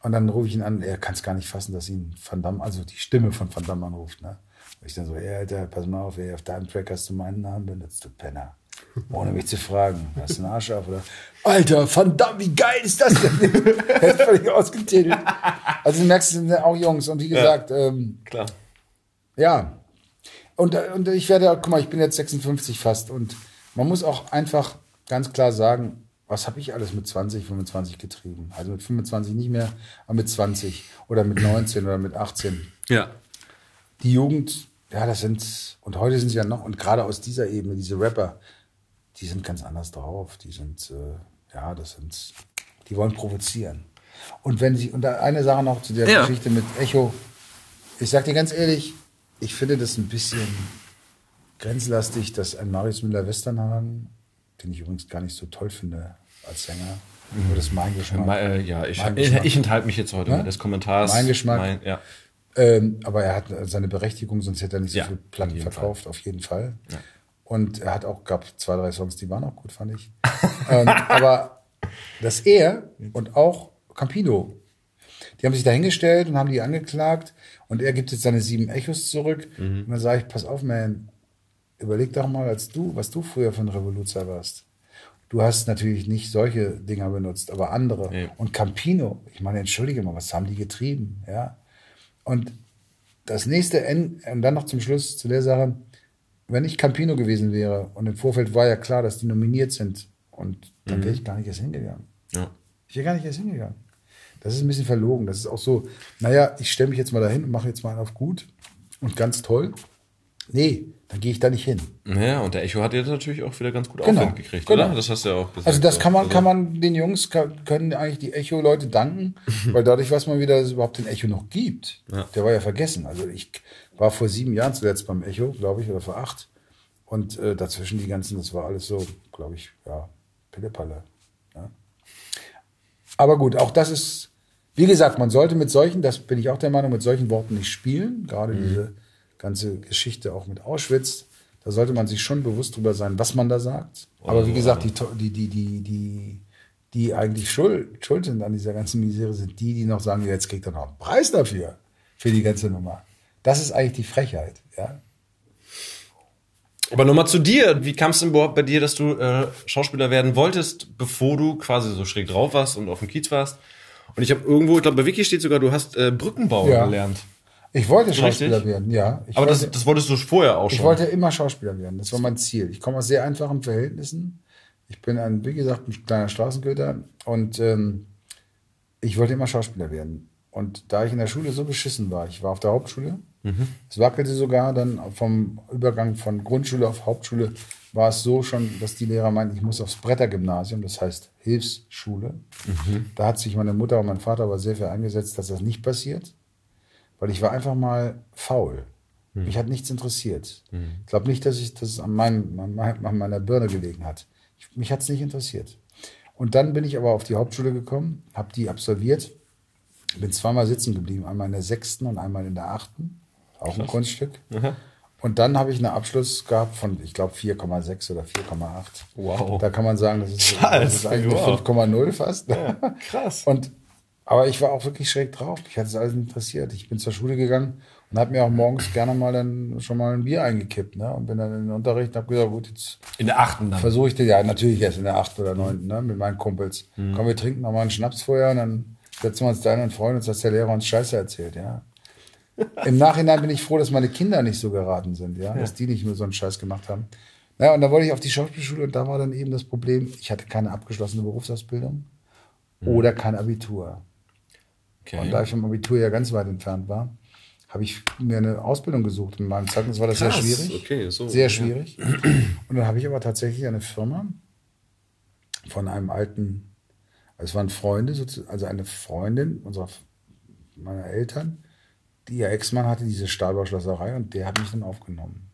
Und dann rufe ich ihn an, er kann es gar nicht fassen, dass ihn Van Damme, also die Stimme von Van Damme anruft. Ne? Und ich dann so, ey, Alter, pass mal auf, ey, auf deinem Track hast du meinen Namen benutzt, du Penner. Ohne mich zu fragen, hast du einen Arsch auf? Oder? Alter, Van Damme, wie geil ist das denn? er ist völlig ausgetitelt. Also du merkst, es sind auch Jungs. Und wie gesagt, ähm, Klar. ja. Und, und ich werde, guck mal, ich bin jetzt 56 fast und man muss auch einfach ganz klar sagen, was habe ich alles mit 20, 25 getrieben? Also mit 25 nicht mehr, aber mit 20 oder mit 19 oder mit 18. Ja. Die Jugend, ja, das sind, und heute sind sie ja noch, und gerade aus dieser Ebene, diese Rapper, die sind ganz anders drauf. Die sind, äh, ja, das sind, die wollen provozieren. Und wenn sie, und da eine Sache noch zu der Ja. Geschichte mit Echo. Ich sag dir ganz ehrlich, ich finde das ein bisschen grenzlastig, dass ein Marius Müller-Westernhagen, den ich übrigens gar nicht so toll finde als Sänger, nur das ist mein Geschmack. Ma- äh, ja, ich, ich, ich enthalte mich jetzt heute Ne? mal des Kommentars. Mein Geschmack. Mein, ja. Ähm, aber er hat seine Berechtigung, sonst hätte er nicht so Ja, viel Platten verkauft, auf jeden Fall. Und er hat auch, gab zwei, drei Songs, die waren auch gut, fand ich. ähm, aber dass er und auch Campino, die haben sich dahingestellt und haben die angeklagt und er gibt jetzt seine sieben Echos zurück. Und dann sage ich, pass auf, man, überleg doch mal, als du, was du früher von Revoluzer warst. Du hast natürlich nicht solche Dinger benutzt, aber andere. Ja. Und Campino, ich meine, entschuldige mal, was haben die getrieben? Ja. Und das nächste, N und dann noch zum Schluss zu der Sache, wenn ich Campino gewesen wäre und im Vorfeld war ja klar, dass die nominiert sind und dann wäre ich gar nicht erst hingegangen. Ja. Ich wäre gar nicht erst hingegangen. Das ist ein bisschen verlogen. Das ist auch so, naja, ich stelle mich jetzt mal dahin und mache jetzt mal einen auf gut und ganz toll. Nee, dann gehe ich da nicht hin. Ja, und der Echo hat jetzt natürlich auch wieder ganz gut Genau, Aufwind gekriegt, genau. oder? Das hast du ja auch gesagt. Also das kann man, Also- kann man den Jungs, kann, können eigentlich die Echo-Leute danken, weil dadurch weiß man wieder, dass es überhaupt den Echo noch gibt. Ja. Der war ja vergessen. Also ich war vor sieben Jahren zuletzt beim Echo, glaube ich, oder vor acht. Und äh, dazwischen die ganzen, das war alles so, glaube ich, ja, Pillepalle. Ja. Aber gut, auch das ist, wie gesagt, man sollte mit solchen, das bin ich auch der Meinung, mit solchen Worten nicht spielen. Gerade diese ganze Geschichte auch mit Auschwitz. Da sollte man sich schon bewusst drüber sein, was man da sagt. Aber wie gesagt, die, die, die, die, die, die eigentlich schuld, schuld sind an dieser ganzen Misere, sind die, die noch sagen, jetzt kriegt er noch einen Preis dafür, für die ganze Nummer. Das ist eigentlich die Frechheit, ja. Aber nochmal zu dir. Wie kam es denn überhaupt bei dir, dass du äh, Schauspieler werden wolltest, bevor du quasi so schräg drauf warst und auf dem Kiez warst? Und ich habe irgendwo, ich glaube, bei Wiki steht sogar, du hast äh, Brückenbau Ja. gelernt. Ich wollte Richtig? Schauspieler werden, ja. Ich Aber wollte, das, das wolltest du vorher auch schon. Ich wollte immer Schauspieler werden. Das war mein Ziel. Ich komme aus sehr einfachen Verhältnissen. Ich bin ein, wie gesagt, ein kleiner Straßenköter und ähm, ich wollte immer Schauspieler werden. Und da ich in der Schule so beschissen war, ich war auf der Hauptschule, es wackelte sogar dann vom Übergang von Grundschule auf Hauptschule, war es so schon, dass die Lehrer meinten, ich muss aufs Brettergymnasium, das heißt Hilfsschule. Da hat sich meine Mutter und mein Vater aber sehr viel eingesetzt, dass das nicht passiert weil ich war einfach mal faul. Mich hat nichts interessiert. Ich glaube nicht, dass ich das an, meinem, an mein- an meiner Birne gelegen hat. Ich, mich hat es nicht interessiert. Und dann bin ich aber auf die Hauptschule gekommen, habe die absolviert, bin zweimal sitzen geblieben, einmal in der sechsten und einmal in der achten, auch ein Kunststück. Und dann habe ich einen Abschluss gehabt von, ich glaube, 4,6 oder 4,8. Wow. Da kann man sagen, das ist, das ist eigentlich wow. eine 5,0 fast. krass. Und, aber ich war auch wirklich schräg drauf. Mich hat das alles interessiert. Ich bin zur Schule gegangen und habe mir auch morgens gerne mal dann schon mal ein Bier eingekippt. Ne? Und bin dann in den Unterricht und habe gesagt, gut, jetzt In der achten dann. versuche ich den, ja natürlich erst in der 8. oder 9. Ne? mit meinen Kumpels. Komm, wir trinken noch mal einen Schnaps vorher und dann setzen wir uns da hin und freuen uns, dass der Lehrer uns Scheiße erzählt, ja. Im Nachhinein bin ich froh, dass meine Kinder nicht so geraten sind, ja, ja. dass die nicht nur so einen Scheiß gemacht haben. Naja, und dann wollte ich auf die Schauspielschule und da war dann eben das Problem, ich hatte keine abgeschlossene Berufsausbildung mhm. oder kein Abitur. Okay. Und da ich vom Abitur ja ganz weit entfernt war, habe ich mir eine Ausbildung gesucht. In meinem Zeugnis war das Krass. sehr schwierig. Okay, so, sehr schwierig. Ja. Und dann habe ich aber tatsächlich eine Firma von einem alten, also es waren Freunde, also eine Freundin unserer meiner Eltern, ihr Ex-Mann hatte, diese Stahlbauschlosserei, und der hat mich dann aufgenommen.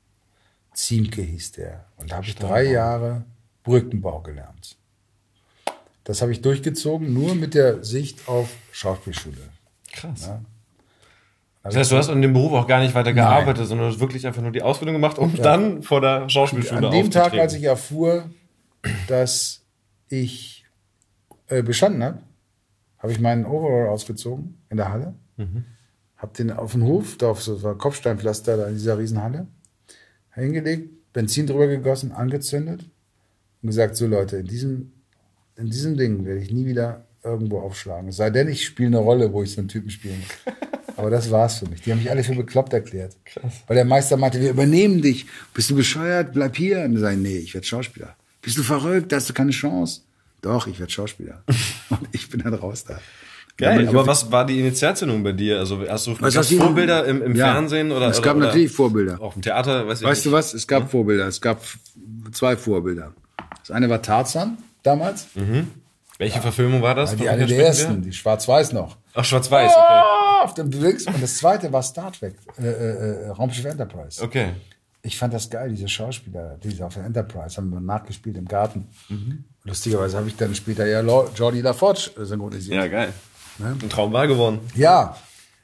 Ziemke hieß der. Und da habe ich drei Jahre Brückenbau gelernt. Das habe ich durchgezogen, nur mit der Sicht auf Schauspielschule. Krass. Ja. Das heißt, du hast an dem Beruf auch gar nicht weiter gearbeitet, Nein. sondern du hast wirklich einfach nur die Ausbildung gemacht, um ja. dann vor der Schauspielschule An dem Tag, als ich erfuhr, dass ich äh, bestanden habe, habe ich meinen Overall ausgezogen in der Halle, mhm. Habe den auf den Hof, da auf so ein Kopfsteinpflaster da in dieser Riesenhalle, hingelegt, Benzin drüber gegossen, angezündet und gesagt, so Leute, in diesem, in diesem Ding werde ich nie wieder irgendwo aufschlagen. Es sei denn, ich spiele eine Rolle, wo ich so einen Typen spielen kann. Aber das war's für mich. Die haben mich alle für bekloppt erklärt. Krass. Weil der Meister meinte, wir übernehmen dich. Bist du bescheuert? Bleib hier. Und sagen, nee, ich werde Schauspieler. Bist du verrückt? Da hast du keine Chance. Doch, ich werde Schauspieler. Und ich bin dann raus da. Geil, aber was war die Initialzündung bei dir? Also hast du was, was Vorbilder im, im ja, Fernsehen oder? Es gab oder, natürlich Vorbilder. Auch im Theater, weiß ich Weißt nicht. du was? Es gab ja? Vorbilder. Es gab zwei Vorbilder. Das eine war Tarzan damals. Mhm. Welche ja. Verfilmung war das? Ja, die eine der ersten, die Schwarz-Weiß noch. Ach, Schwarz-Weiß, okay. Oh, auf dem Links. Und das zweite war Star Trek, äh, äh, äh, Raumschiff Enterprise. Okay. Ich fand das geil, diese Schauspieler, diese auf der Enterprise, haben wir nachgespielt im Garten. Mhm. Lustigerweise habe ich dann später ja Jordi LaForge synchronisiert. Ja, geil. Ne? Ein Traum war geworden. Ja.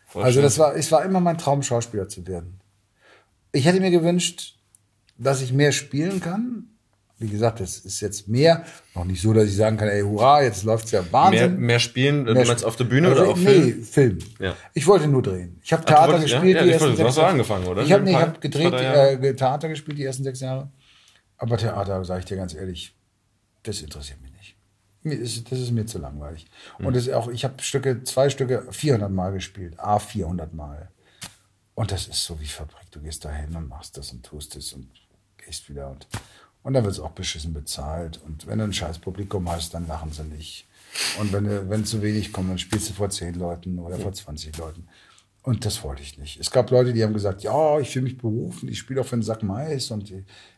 Voll also schön. das war, es war immer mein Traum, Schauspieler zu werden. Ich hätte mir gewünscht, dass ich mehr spielen kann, wie gesagt, das ist jetzt mehr, noch nicht so, dass ich sagen kann, ey, hurra, jetzt läuft's ja Wahnsinn. Mehr, mehr spielen, mehr du meinst auf der Bühne also, oder auf Film? Nee, Film. Ja. Ich wollte nur drehen. Ich habe Theater wolltest, gespielt ja? ja, die ersten sechs Jahre. angefangen, oder? Ich habe nee, ich hab gedreht, äh, Theater gespielt die ersten sechs Jahre. Aber Theater, sage ich dir ganz ehrlich, das interessiert mich. Das ist mir zu langweilig. Mhm. Und das auch, ich habe Stücke, zwei Stücke 400 Mal gespielt, a 400 Mal. Und das ist so wie Fabrik. Du gehst da hin und machst das und tust es und gehst wieder und und dann wird es auch beschissen bezahlt. Und wenn du ein scheiß Publikum hast, dann lachen sie nicht. Und wenn, wenn zu wenig kommt, dann spielst du vor zehn Leuten oder vor 20 Leuten. Und das wollte ich nicht. Es gab Leute, die haben gesagt, ja, ich will mich berufen, ich spiele auch für den Sack Mais und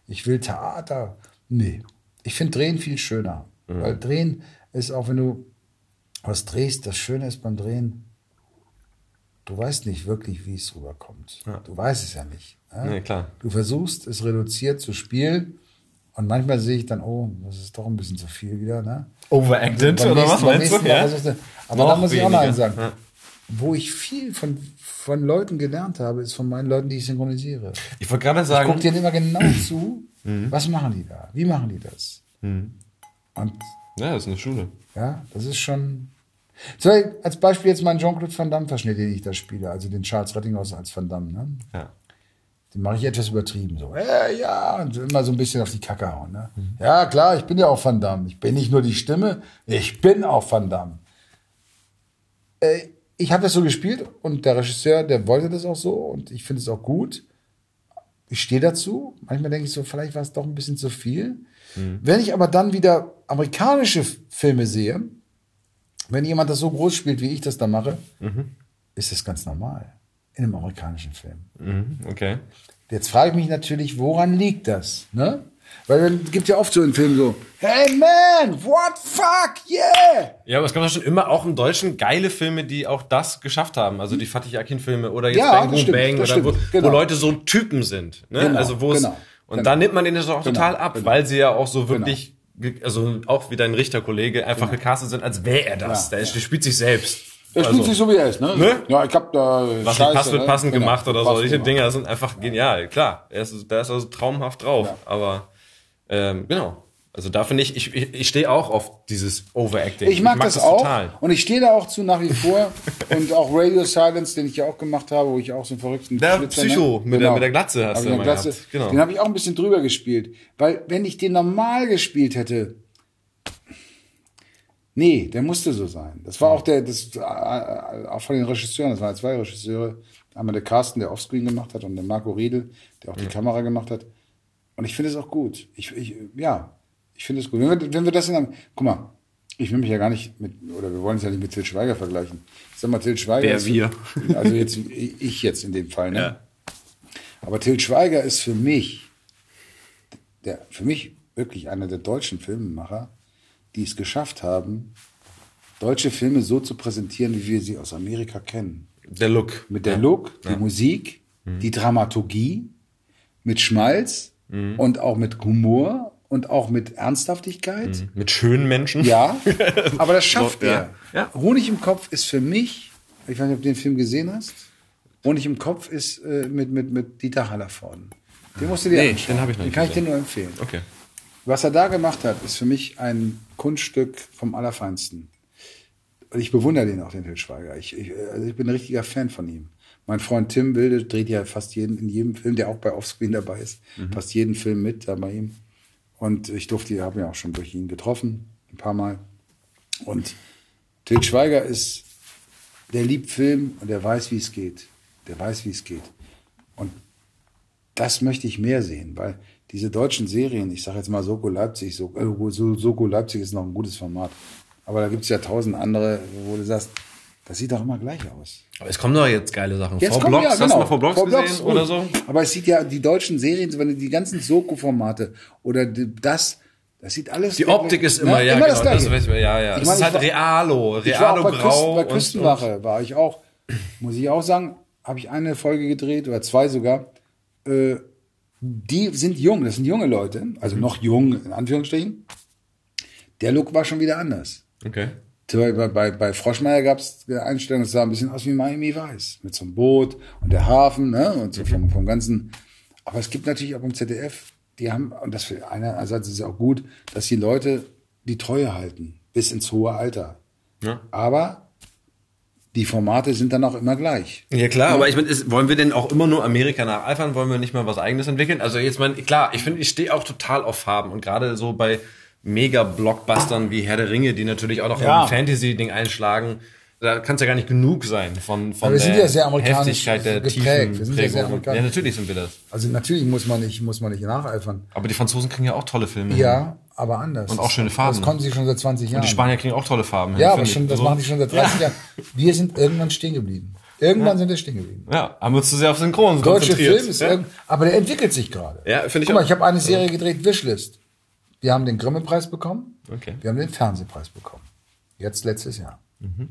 ich will Theater. Nee, ich finde Drehen viel schöner. Mhm. Weil Drehen ist auch, wenn du was drehst, das Schöne ist beim Drehen, du weißt nicht wirklich, wie es rüberkommt. Ja. Du weißt es ja nicht. Ja? Nee, klar. Du versuchst, es reduziert zu spielen und manchmal sehe ich dann, oh, das ist doch ein bisschen zu viel wieder, ne? Overacted oder was meinst du? Ja? Aber da muss ich auch noch eins sagen. Ja. Wo ich viel von, von Leuten gelernt habe, ist von meinen Leuten, die ich synchronisiere. Ich wollte gerade sagen. Ich gucke denen immer genau zu, mhm. was machen die da? Wie machen die das? Mhm. Und ja, das ist eine Schule. Ja, das ist schon. So, als Beispiel jetzt mein Jean-Claude Van Damme-Verschnitt, den ich da spiele, also den Charles Rettinghaus als Van Damme. Ne? Ja. Den mache ich etwas übertrieben. So, äh, ja, und immer so ein bisschen auf die Kacke hauen. Ne? Mhm. Ja, klar, ich bin ja auch Van Damme. Ich bin nicht nur die Stimme, ich bin auch Van Damme. Äh, ich habe das so gespielt und der Regisseur, der wollte das auch so und ich finde es auch gut. Ich stehe dazu. Manchmal denke ich so, vielleicht war es doch ein bisschen zu viel. Mhm. Wenn ich aber dann wieder amerikanische Filme sehe, wenn jemand das so groß spielt, wie ich das da mache, mhm. ist das ganz normal in einem amerikanischen Film. Mhm, okay. Jetzt frage ich mich natürlich, woran liegt das? Ne? Weil es gibt ja oft so in Filmen so, hey man, what fuck, yeah! Ja, aber es gab ja schon immer auch im Deutschen geile Filme, die auch das geschafft haben. Also die Fatih Akin-Filme oder jetzt ja, Bang Boom Bang, oder wo, genau. wo, Leute so Typen sind. Ne? Genau, also wo genau, und genau. da nimmt man den das auch genau, total ab, weil sie ja auch so wirklich, also auch wie dein Richterkollege, einfach genau. gecastet sind, als wäre er das. Ja, der, der spielt sich selbst. Er spielt also, sich so, wie er ist, ne? ne? Ja, ich hab da Was Scheiße, passt, wird ne? passend genau, gemacht oder so. Solche Dinge sind einfach genial, klar. Er ist, da ist also traumhaft drauf. Ja. Aber ähm, genau. Also da finde ich, ich, ich, ich stehe auch auf dieses Overacting. Ich mag, ich mag das, das, auch. Total. Und ich stehe da auch zu nach wie vor. und auch Radio Silence, den ich ja auch gemacht habe, wo ich auch so einen verrückten Der Schlitzer, Psycho, ne? mit, genau. der, mit der Glatze hast du Glatze, Genau. Den habe ich auch ein bisschen drüber gespielt. Weil wenn ich den normal gespielt hätte, Nee, der musste so sein. Das war auch der, das, äh, auch von den Regisseuren, das waren zwei Regisseure. Einmal der Carsten, der Offscreen gemacht hat, und der Marco Riedel, der auch die Kamera gemacht hat. Und ich finde es auch gut. Ich, ich, ja, ich finde es gut. Wenn wir, wenn wir das in einem, guck mal, ich will mich ja gar nicht mit, oder wir wollen es ja nicht mit Til Schweiger vergleichen. Ich sag mal, Til Schweiger. Wer wir? Also jetzt, ich jetzt in dem Fall, ne? Ja. Aber Til Schweiger ist für mich, der, für mich wirklich einer der deutschen Filmemacher, die es geschafft haben, deutsche Filme so zu präsentieren, wie wir sie aus Amerika kennen. Der Look. Mit der Look, die Musik, Mhm. die Dramaturgie, mit Schmalz Mhm. und auch mit Humor und auch mit Ernsthaftigkeit. Mit schönen Menschen. Ja, aber das schafft So, ja. er. Ja. Honig im Kopf ist für mich, ich weiß nicht, ob du den Film gesehen hast. Honig im Kopf ist äh, mit, mit, mit Dieter Hallervorden. Den musst du dir Nee, anschauen. den hab ich noch Den nicht kann ich dir gesehen. nur empfehlen. Okay. Was er da gemacht hat, ist für mich ein Kunststück vom Allerfeinsten. Und ich bewundere den auch, den Til Schweiger. Ich, ich, also ich bin ein richtiger Fan von ihm. Mein Freund Tim Wilde dreht ja fast jeden, in jedem Film, der auch bei Offscreen dabei ist, Mhm. fast jeden Film mit da bei ihm. Und ich durfte, habe ihn auch schon durch ihn getroffen, ein paar Mal. Und Til Schweiger ist, der liebt Film und der weiß, wie es geht. Der weiß, wie es geht. Und das möchte ich mehr sehen, weil diese deutschen Serien, ich sage jetzt mal Soko Leipzig, so, äh, so- Soko Leipzig ist noch ein gutes Format. Aber da gibt's ja tausend andere, wo du sagst, das sieht doch immer gleich aus. Aber es kommen doch jetzt geile Sachen. Jetzt Vor kommen Blocks, ja, hast du genau, mal vor Blocks vor gesehen oder so? Aber es sieht ja, die deutschen Serien, wenn die ganzen Soko-Formate oder das, das sieht alles. Die Optik ist immer, ja, immer genau. das Gleiche. weiß ich, ja, ja. Ich es meine, ist halt war- Realo, Realo bei, Grau. bei und- Küstenwache, war ich auch, muss ich auch sagen, habe ich eine Folge gedreht oder zwei sogar. Äh, die sind jung, das sind junge Leute, also Mhm. noch jung in Anführungsstrichen. Der Look war schon wieder anders. Und, okay. Bei, bei, bei, bei Froschmeier gab es eine Einstellung, es sah ein bisschen aus wie Miami Weiß. Mit so einem Boot und der Hafen, ne? Und so vom, vom ganzen. Aber es gibt natürlich auch im ZDF, die haben, und das für einerseits ist es auch gut, dass die Leute die Treue halten, bis ins hohe Alter. Ja. Aber die Formate sind dann auch immer gleich. Ja klar, aber ich meine, ist- wollen wir denn auch immer nur Amerika nacheifern? Wollen wir nicht mal was eigenes entwickeln? Also jetzt mein, klar, ich finde, ich stehe auch total auf Farben und gerade so bei Mega-Blockbustern wie Herr der Ringe, die natürlich auch noch Ja. ein Fantasy-Ding einschlagen, da kann es ja gar nicht genug sein von, von Aber wir der sind ja sehr amerikanisch Heftigkeit der geprägt. tiefen Wir sind ja sehr amerikanisch. Ja, natürlich sind wir das. Also natürlich muss man nicht, muss man nicht nacheifern. Aber die Franzosen kriegen ja auch tolle Filme. hin. Ja, aber anders. Und auch schöne Farben. Das konnten sie schon seit 20 Jahren. Und die Spanier kriegen auch tolle Farben. hin, Ja, aber finde schon, das So. machen die schon seit 30 Jahren. Wir sind irgendwann stehen geblieben. Irgendwann sind wir stehen geblieben. Ja, haben wir uns zu sehr auf Synchron Deutsche konzentriert. Film ist ja. aber der entwickelt sich gerade. Ja, finde ich Guck mal, auch. ich habe eine Serie gedreht, Wishlist. Wir haben den Grimme-Preis bekommen. Okay. Wir haben den Fernsehpreis bekommen. Jetzt letztes Jahr. Mhm.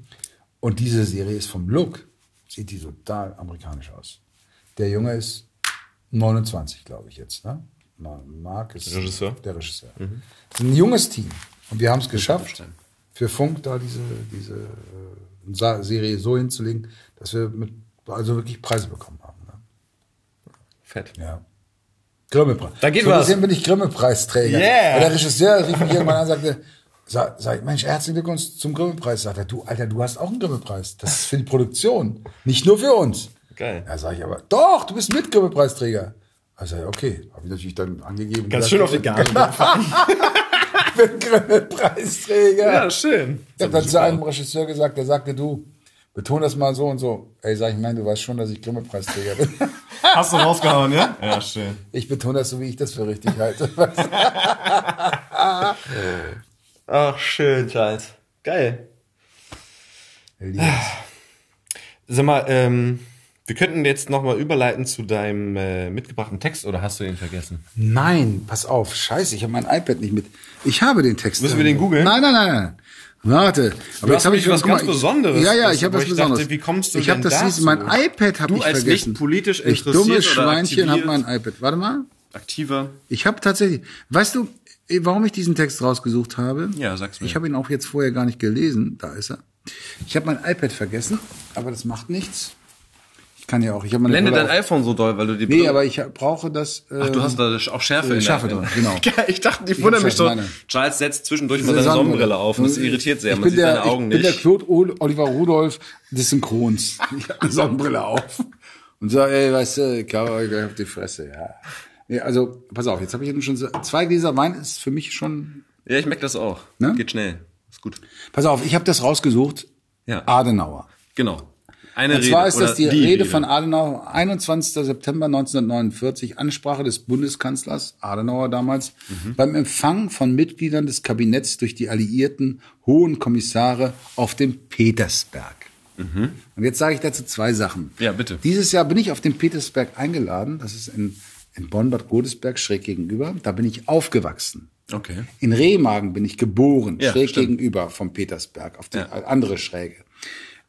Und diese Serie ist vom Look, sieht die total amerikanisch aus. Der Junge ist 29, glaube ich jetzt. Ne? Ma- Marc ist Regisseur? Mhm. der Regisseur. Das ist ein junges Team. Und wir haben es geschafft, für Funk da diese, diese äh, Serie so hinzulegen, dass wir mit, also wirklich Preise bekommen haben. Ne? Fett. Ja. Grimme-Preis. Da geht so was. bin ich Grimme-Preisträger. Yeah. Weil der Regisseur rief mich irgendwann an und sagte, sag, sag, Mensch, herzlichen Glückwunsch zum Grimme-Preis. Sagt er, du, Alter, du hast auch einen Grimme-Preis. Das ist für die Produktion. Nicht nur für uns. Geil. Da sage ich aber, doch, du bist mit Grimme-Preisträger. Also, okay, habe ich natürlich dann angegeben. Ganz gesagt, schön auf die Gabel. Ich bin Grimme-Preisträger. Ja, schön. Ich habe dann zu einem Regisseur gesagt, der sagte, du, beton das mal so und so. Ey, sag ich, mein, du weißt schon, dass ich Grimme-Preisträger bin. Hast du rausgehauen, ja? Ja, schön. Ich betone das so, wie ich das für richtig halte. Ach, schön, Charles. Geil. Sag mal, ähm, wir könnten jetzt nochmal überleiten zu deinem äh, mitgebrachten Text oder hast du ihn vergessen? Nein, pass auf, scheiße, ich habe mein iPad nicht mit. Ich habe den Text. Müssen wir den googeln? Nein, nein, nein, nein. Warte. Aber hast nämlich was guck mal, ganz Besonderes, Ja, ja, ich habe was ich Besonderes. dachte, wie kommst du Ich habe das dazu? mein iPad habe ich als vergessen. nicht politisch Ich dummes Schweinchen habe mein iPad. Warte mal. Aktiver. Ich habe tatsächlich, weißt du, eh, warum ich diesen Text rausgesucht habe? Ja, sag's mir. Ich habe ihn auch jetzt vorher gar nicht gelesen. Da ist er. Ich habe mein iPad vergessen, aber das macht nichts. Ich kann ja auch. Ich habe meine Blende dein iPhone so doll, weil du die Nee, Brille- aber ich brauche das. Äh, Ach, du hast da auch Schärfe äh, Schärfe drin, genau. Ich dachte, ich Ich wundere mich so. Schärfe, meine. Charles setzt zwischendurch mal seine Sonnenbrille. Auf und das irritiert sehr. Ich Man bin sieht der, seine Augen ich bin der nicht. Claude Ol- Oliver Rudolph des Synchrons. Ich habe eine Sonnenbrille auf und so, ey, weißt du, ich euch auf die Fresse, ja. Nee, also, pass auf, jetzt habe ich eben schon so, zwei Gläser Wein ist für mich schon, Ja, ich merke das auch. Ne? Geht schnell. Ist Gut. Pass auf, ich habe das rausgesucht. Ja. Adenauer. Genau. Eine Und zwar Rede ist das oder die, Rede von Adenauer, 21. September 1949, Ansprache des Bundeskanzlers Adenauer damals, Mhm. beim Empfang von Mitgliedern des Kabinetts durch die alliierten Hohen Kommissare auf dem Petersberg. Und jetzt sage ich dazu zwei Sachen. Mhm. Ja, bitte. Dieses Jahr bin ich auf dem Petersberg eingeladen. Das ist in, in Bonn-Bad Godesberg schräg gegenüber. Da bin ich aufgewachsen. Okay. In Remagen bin ich geboren, Ja, schräg stimmt. gegenüber vom Petersberg, auf die Ja. andere Schräge.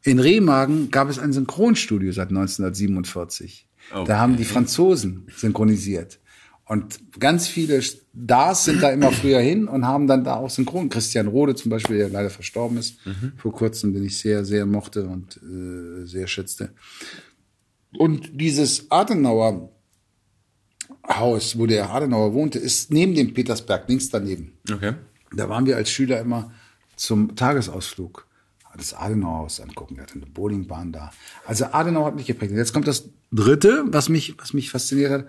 In Remagen gab es ein Synchronstudio seit 1947. Okay. Da haben die Franzosen synchronisiert. Und ganz viele Stars sind da immer früher hin und haben dann da auch synchron. Christian Rode zum Beispiel, der leider verstorben ist, Mhm. vor kurzem, den ich sehr, sehr mochte und äh, sehr schätzte. Und dieses Adenauer Haus, wo der Adenauer wohnte, ist neben dem Petersberg, links daneben. Okay. Da waren wir als Schüler immer zum Tagesausflug das Adenauer-Haus angucken. Der hatte eine Bowlingbahn da. Also Adenauer hat mich geprägt. Und jetzt kommt das Dritte, was mich, was mich fasziniert hat.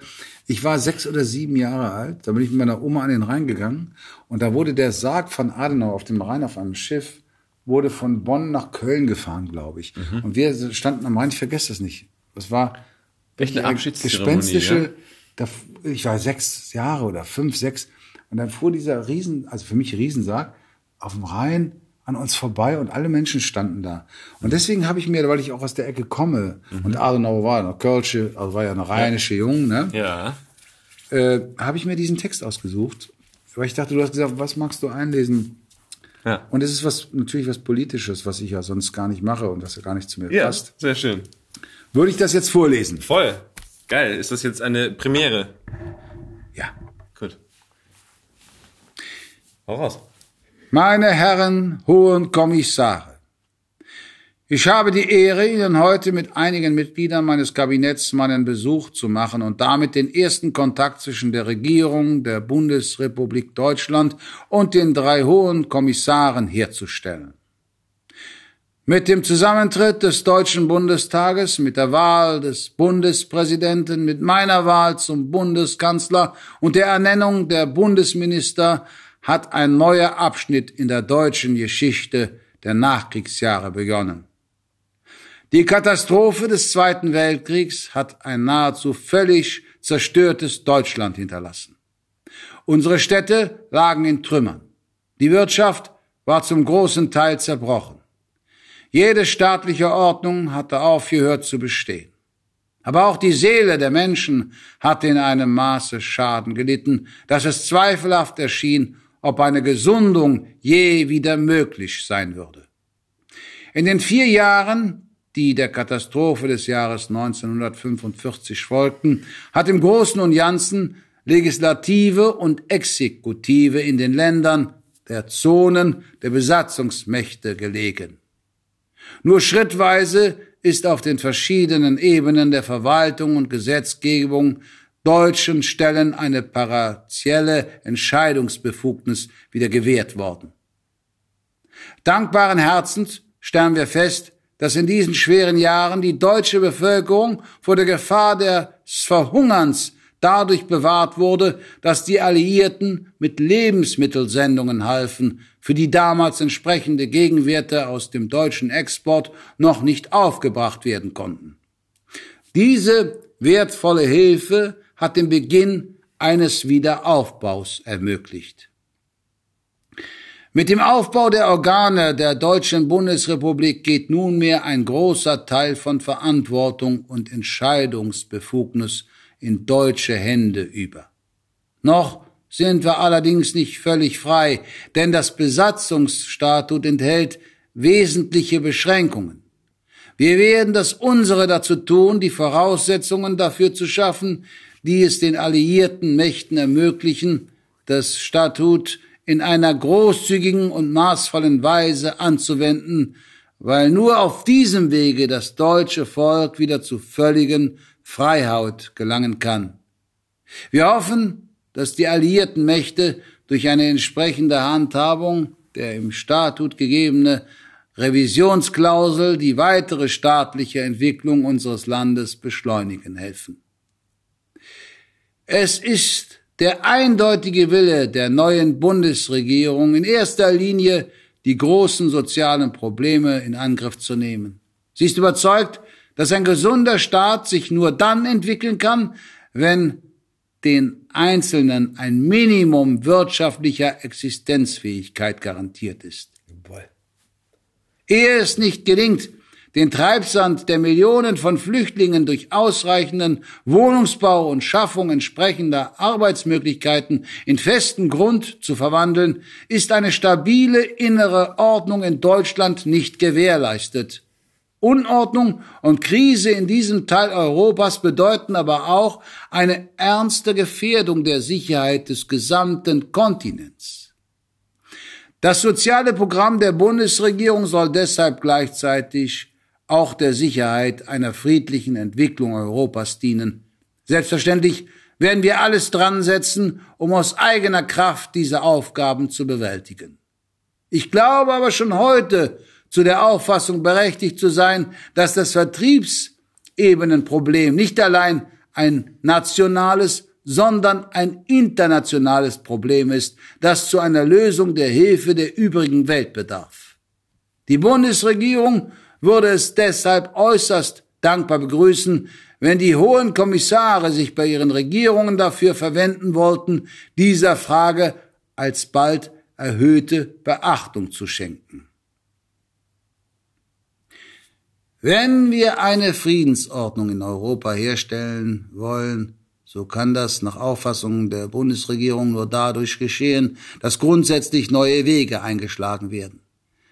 Ich war sechs oder sieben Jahre alt. Da bin ich mit meiner Oma an den Rhein gegangen. Und da wurde der Sarg von Adenauer auf dem Rhein auf einem Schiff, wurde von Bonn nach Köln gefahren, glaube ich. Und wir standen am Rhein, ich vergesse das nicht. Das war Echt eine gespenstische, ja? da, ich war sechs Jahre oder fünf, sechs. Und dann fuhr dieser Riesen, also für mich Riesensarg, auf dem Rhein an uns vorbei und alle Menschen standen da. Und deswegen habe ich mir, weil ich auch aus der Ecke komme, Mhm. und Adenauer war eine Kölsche, also war ja eine rheinische Jung, ne? Ja. äh, habe ich mir diesen Text ausgesucht. Weil ich dachte, du hast gesagt, was magst du einlesen? Ja. Und es ist was, natürlich was Politisches, was ich ja sonst gar nicht mache und was ja gar nicht zu mir Ja, passt. sehr schön. Würde ich das jetzt vorlesen? Voll. Geil. Ist das jetzt eine Premiere? Ja. Gut. Hau raus. Meine Herren hohen Kommissare, ich habe die Ehre, Ihnen heute mit einigen Mitgliedern meines Kabinetts meinen Besuch zu machen und damit den ersten Kontakt zwischen der Regierung der Bundesrepublik Deutschland und den drei hohen Kommissaren herzustellen. Mit dem Zusammentritt des Deutschen Bundestages, mit der Wahl des Bundespräsidenten, mit meiner Wahl zum Bundeskanzler und der Ernennung der Bundesminister hat ein neuer Abschnitt in der deutschen Geschichte der Nachkriegsjahre begonnen. Die Katastrophe des Zweiten Weltkriegs hat ein nahezu völlig zerstörtes Deutschland hinterlassen. Unsere Städte lagen in Trümmern. Die Wirtschaft war zum großen Teil zerbrochen. Jede staatliche Ordnung hatte aufgehört zu bestehen. Aber auch die Seele der Menschen hatte in einem Maße Schaden gelitten, dass es zweifelhaft erschien, ob eine Gesundung je wieder möglich sein würde. In den vier Jahren, die der Katastrophe des Jahres 1945 folgten, hat im Großen und Ganzen Legislative und Exekutive in den Ländern der Zonen der Besatzungsmächte gelegen. Nur schrittweise ist auf den verschiedenen Ebenen der Verwaltung und Gesetzgebung deutschen Stellen eine partielle Entscheidungsbefugnis wieder gewährt worden. Dankbaren Herzens stellen wir fest, dass in diesen schweren Jahren die deutsche Bevölkerung vor der Gefahr des Verhungerns dadurch bewahrt wurde, dass die Alliierten mit Lebensmittelsendungen halfen, für die damals entsprechende Gegenwerte aus dem deutschen Export noch nicht aufgebracht werden konnten. Diese wertvolle Hilfe hat den Beginn eines Wiederaufbaus ermöglicht. Mit dem Aufbau der Organe der Deutschen Bundesrepublik geht nunmehr ein großer Teil von Verantwortung und Entscheidungsbefugnis in deutsche Hände über. Noch sind wir allerdings nicht völlig frei, denn das Besatzungsstatut enthält wesentliche Beschränkungen. Wir werden das unsere dazu tun, die Voraussetzungen dafür zu schaffen, die es den alliierten Mächten ermöglichen, das Statut in einer großzügigen und maßvollen Weise anzuwenden, weil nur auf diesem Wege das deutsche Volk wieder zu völligen Freiheit gelangen kann. Wir hoffen, dass die alliierten Mächte durch eine entsprechende Handhabung der im Statut gegebene Revisionsklausel die weitere staatliche Entwicklung unseres Landes beschleunigen helfen. Es ist der eindeutige Wille der neuen Bundesregierung in erster Linie die großen sozialen Probleme in Angriff zu nehmen. Sie ist überzeugt, dass ein gesunder Staat sich nur dann entwickeln kann, wenn den Einzelnen ein Minimum wirtschaftlicher Existenzfähigkeit garantiert ist. Ehe es nicht gelingt, den Treibsand der Millionen von Flüchtlingen durch ausreichenden Wohnungsbau und Schaffung entsprechender Arbeitsmöglichkeiten in festen Grund zu verwandeln, ist eine stabile innere Ordnung in Deutschland nicht gewährleistet. Unordnung und Krise in diesem Teil Europas bedeuten aber auch eine ernste Gefährdung der Sicherheit des gesamten Kontinents. Das soziale Programm der Bundesregierung soll deshalb gleichzeitig auch der Sicherheit einer friedlichen Entwicklung Europas dienen. Selbstverständlich werden wir alles dran setzen, um aus eigener Kraft diese Aufgaben zu bewältigen. Ich glaube aber schon heute zu der Auffassung berechtigt zu sein, dass das Vertriebsebenenproblem nicht allein ein nationales, sondern ein internationales Problem ist, das zu einer Lösung der Hilfe der übrigen Welt bedarf. Die Bundesregierung würde es deshalb äußerst dankbar begrüßen, wenn die hohen Kommissare sich bei ihren Regierungen dafür verwenden wollten, dieser Frage alsbald erhöhte Beachtung zu schenken. Wenn wir eine Friedensordnung in Europa herstellen wollen, so kann das nach Auffassung der Bundesregierung nur dadurch geschehen, dass grundsätzlich neue Wege eingeschlagen werden.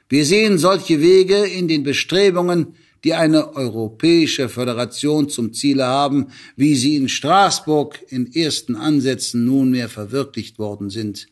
Wir sehen solche Wege in den Bestrebungen, die eine europäische Föderation zum Ziele haben, wie sie in Straßburg in ersten Ansätzen nunmehr verwirklicht worden sind.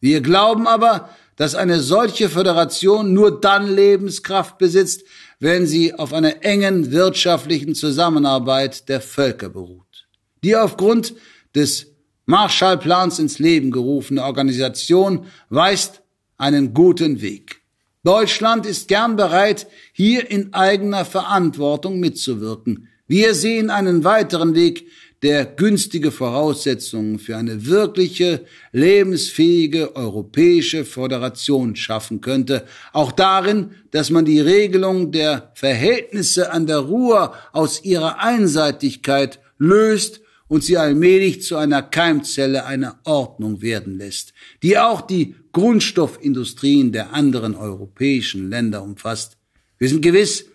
Wir glauben aber, dass eine solche Föderation nur dann Lebenskraft besitzt, wenn sie auf einer engen wirtschaftlichen Zusammenarbeit der Völker beruht. Die aufgrund des Marshallplans ins Leben gerufene Organisation weist einen guten Weg. Deutschland ist gern bereit, hier in eigener Verantwortung mitzuwirken. Wir sehen einen weiteren Weg, der günstige Voraussetzungen für eine wirkliche, lebensfähige europäische Föderation schaffen könnte, auch darin, dass man die Regelung der Verhältnisse an der Ruhr aus ihrer Einseitigkeit löst und sie allmählich zu einer Keimzelle einer Ordnung werden lässt, die auch die Grundstoffindustrien der anderen europäischen Länder umfasst. Wir sind gewiss,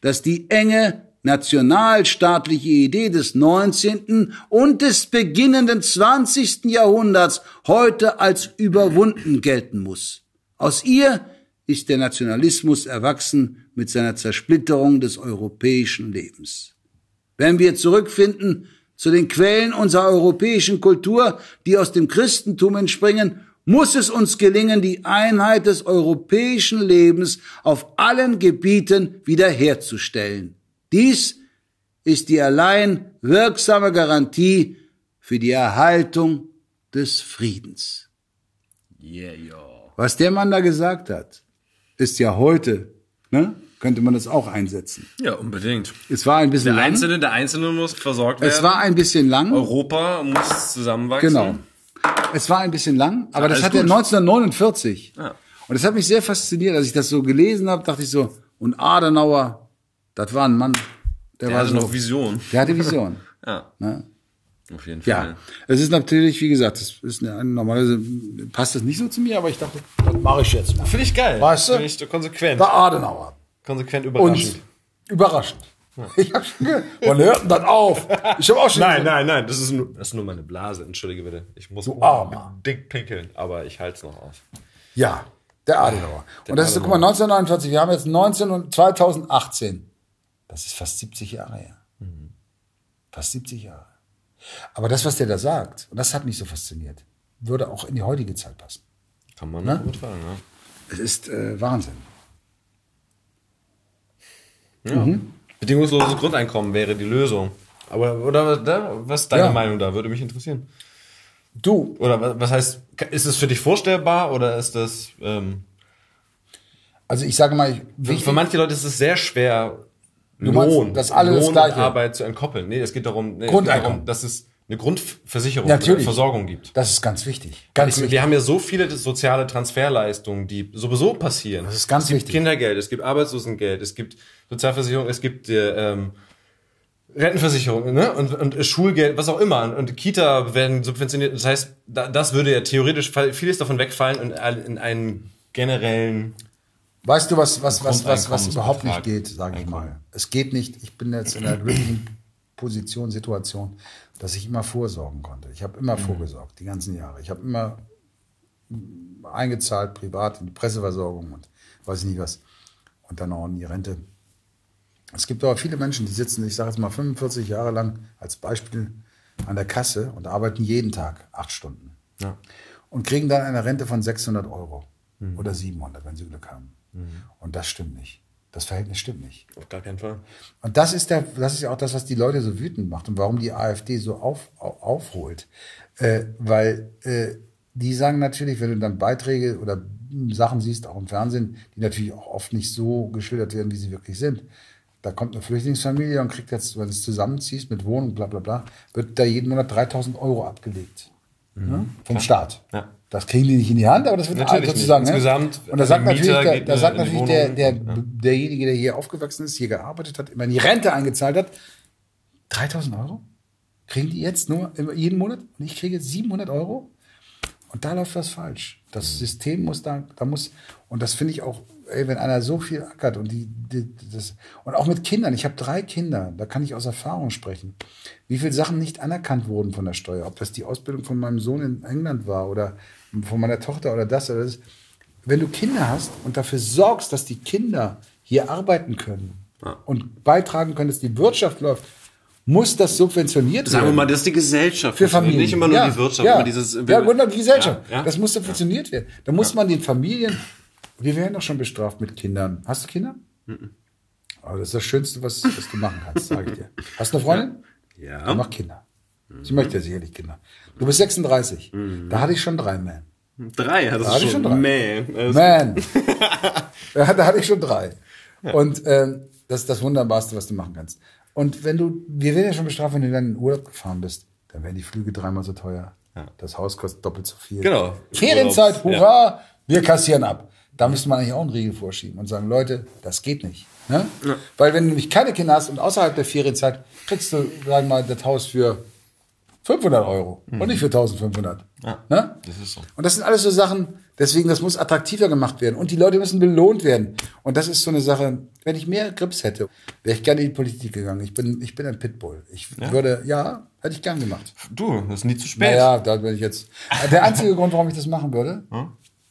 dass die enge nationalstaatliche Idee des 19. und des beginnenden 20. Jahrhunderts heute als überwunden gelten muss. Aus ihr ist der Nationalismus erwachsen mit seiner Zersplitterung des europäischen Lebens. Wenn wir zurückfinden zu den Quellen unserer europäischen Kultur, die aus dem Christentum entspringen, muss es uns gelingen, die Einheit des europäischen Lebens auf allen Gebieten wiederherzustellen. Dies ist die allein wirksame Garantie für die Erhaltung des Friedens. Yeah, yo. Was der Mann da gesagt hat, ist ja heute, ne? Könnte man das auch einsetzen. Ja, unbedingt. Es war ein bisschen der lang. Einzelne, der Einzelne muss versorgt werden. Es war ein bisschen lang. Europa muss zusammenwachsen. Genau. Es war ein bisschen lang, aber ja, das hat er 1949. Ja. Und das hat mich sehr fasziniert, als ich das so gelesen habe, dachte ich so, und Adenauer, das war ein Mann, der, der war hatte so, noch Vision. Der hatte Vision. ja. Ne? Auf jeden Fall. Ja, es ist natürlich, wie gesagt, das ist eine, normalerweise passt das nicht so zu mir, aber ich dachte, das mache ich jetzt mal. Finde ich geil. Weißt du? Finde ich konsequent. Der Adenauer. Konsequent überraschend. Und überraschend. Ich hab schon gehört. Wann hört denn das auf? Ich habe auch schon. Nein, nein, nein. Das ist, nur, das ist nur meine Blase. Entschuldige bitte. Ich muss du Armer. dick pinkeln, aber ich halte es noch aus. Ja, der Adenauer. Der und das ist, guck mal, 1949. Wir haben jetzt 19 und 2018. Das ist fast 70 Jahre her. Mhm. Fast 70 Jahre. Aber das, was der da sagt, und das hat mich so fasziniert, würde auch in die heutige Zeit passen. Kann man ne? gut sagen, ja. Es ist äh, Wahnsinn. Ja. Mhm. Bedingungsloses Grundeinkommen wäre die Lösung. Aber, oder, was ist deine ja. Meinung da? Würde mich interessieren. Du. Oder was heißt, ist es für dich vorstellbar oder ist das, ähm, also ich sage mal, ich, für manche Leute ist es sehr schwer, du Lohn, meinst, dass alle Lohn das Gleiche. und Arbeit zu entkoppeln. Nee, es geht darum, nee, Grundeinkommen. Darum, dass es eine Grundversicherung, Natürlich. eine Versorgung gibt. Das ist ganz wichtig. Ganz Ich, wichtig. wir haben ja so viele soziale Transferleistungen, die sowieso passieren. Das ist ganz es gibt wichtig. Kindergeld, es gibt Arbeitslosengeld, es gibt Sozialversicherung, es gibt äh, ähm, Rentenversicherung ne? und, und Schulgeld, was auch immer. Und, Kita werden subventioniert. Das heißt, da, das würde ja theoretisch vieles davon wegfallen und in einen generellen Weißt du, was, was, was, was, was überhaupt nicht geht, sage ich mal. Es geht nicht, ich bin jetzt in einer glücklichen Position, Situation, dass ich immer vorsorgen konnte. Ich habe immer vorgesorgt, die ganzen Jahre. Ich habe immer mm, eingezahlt, privat in die Presseversorgung und weiß ich nicht was. Und dann auch in die Rente. Es gibt aber viele Menschen, die sitzen, ich sage jetzt mal 45 Jahre lang als Beispiel an der Kasse und arbeiten jeden Tag acht Stunden. Ja. Und kriegen dann eine Rente von 600 Euro oder 700, wenn sie Glück haben. Und das stimmt nicht. Das Verhältnis stimmt nicht. auf gar keinen Fall. Und das ist, der, das ist ja auch das, was die Leute so wütend macht und warum die AfD so auf, auf, aufholt. Äh, weil äh, die sagen natürlich, wenn du dann Beiträge oder Sachen siehst, auch im Fernsehen, die natürlich auch oft nicht so geschildert werden, wie sie wirklich sind. Da kommt eine Flüchtlingsfamilie und kriegt jetzt, wenn du es zusammenziehst mit Wohnung, bla bla bla, wird da jeden Monat 3000 Euro abgelegt. Ne? Vom Staat. Ja. Das kriegen die nicht in die Hand, aber das wird Natürlich sozusagen. nicht. Ne? Insgesamt, Und da sagt der natürlich, der, da in sagt natürlich der, der, ja. derjenige, der hier aufgewachsen ist, hier gearbeitet hat, immer in die Rente eingezahlt hat, 3000 Euro? Kriegen die jetzt nur jeden Monat? Und ich kriege 700 Euro? Und da läuft was falsch. Das System muss da, da muss, und das finde ich auch, ey, wenn einer so viel ackert und die, die das, und auch mit Kindern, ich habe drei Kinder, da kann ich aus Erfahrung sprechen, wie viele Sachen nicht anerkannt wurden von der Steuer, ob das die Ausbildung von meinem Sohn in England war oder von meiner Tochter oder das oder das. Wenn du Kinder hast und dafür sorgst, dass die Kinder hier arbeiten können und beitragen können, dass die Wirtschaft läuft, muss das subventioniert werden. Sagen wir mal, das ist die Gesellschaft. Für Familien. Nicht immer nur ja, die Wirtschaft, ja. immer dieses. ja, genau, die Gesellschaft. Ja, ja. Das muss subventioniert werden. Da muss man den Familien. Wir werden doch schon bestraft mit Kindern. Hast du Kinder? Aber das ist das Schönste, was, was du machen kannst, sage ich dir. Hast du eine Freundin? Ja. Dann mach Kinder. Sie möchte ja sicherlich Kinder. Du bist 36. Da hatte ich schon drei Man. Drei, das Da ist hatte ich schon, drei. Also- Man. ja, da hatte ich schon drei. Und ähm, das ist das Wunderbarste, was du machen kannst. Und wenn du, wir werden ja schon bestraft, wenn du dann in den Urlaub gefahren bist, dann werden die Flüge dreimal so teuer. Das Haus kostet doppelt so viel. Genau. Ferienzeit, hurra, wir kassieren ab. Da müsste man eigentlich auch einen Riegel vorschieben und sagen, Leute, das geht nicht. Ne? Weil wenn du nämlich keine Kinder hast und außerhalb der Ferienzeit, kriegst du, sagen wir mal, das Haus für 500 Euro und nicht für 1500. ne? das ist so. Und das sind alles so Sachen, deswegen, das muss attraktiver gemacht werden. Und die Leute müssen belohnt werden. Und das ist so eine Sache, wenn ich mehr Grips hätte, wäre ich gerne in die Politik gegangen. Ich bin, ich bin ein Pitbull. Ich würde, ja, hätte ich gern gemacht. Du, das ist nie zu spät. Naja, da bin ich jetzt. Der einzige Grund, warum ich das machen würde,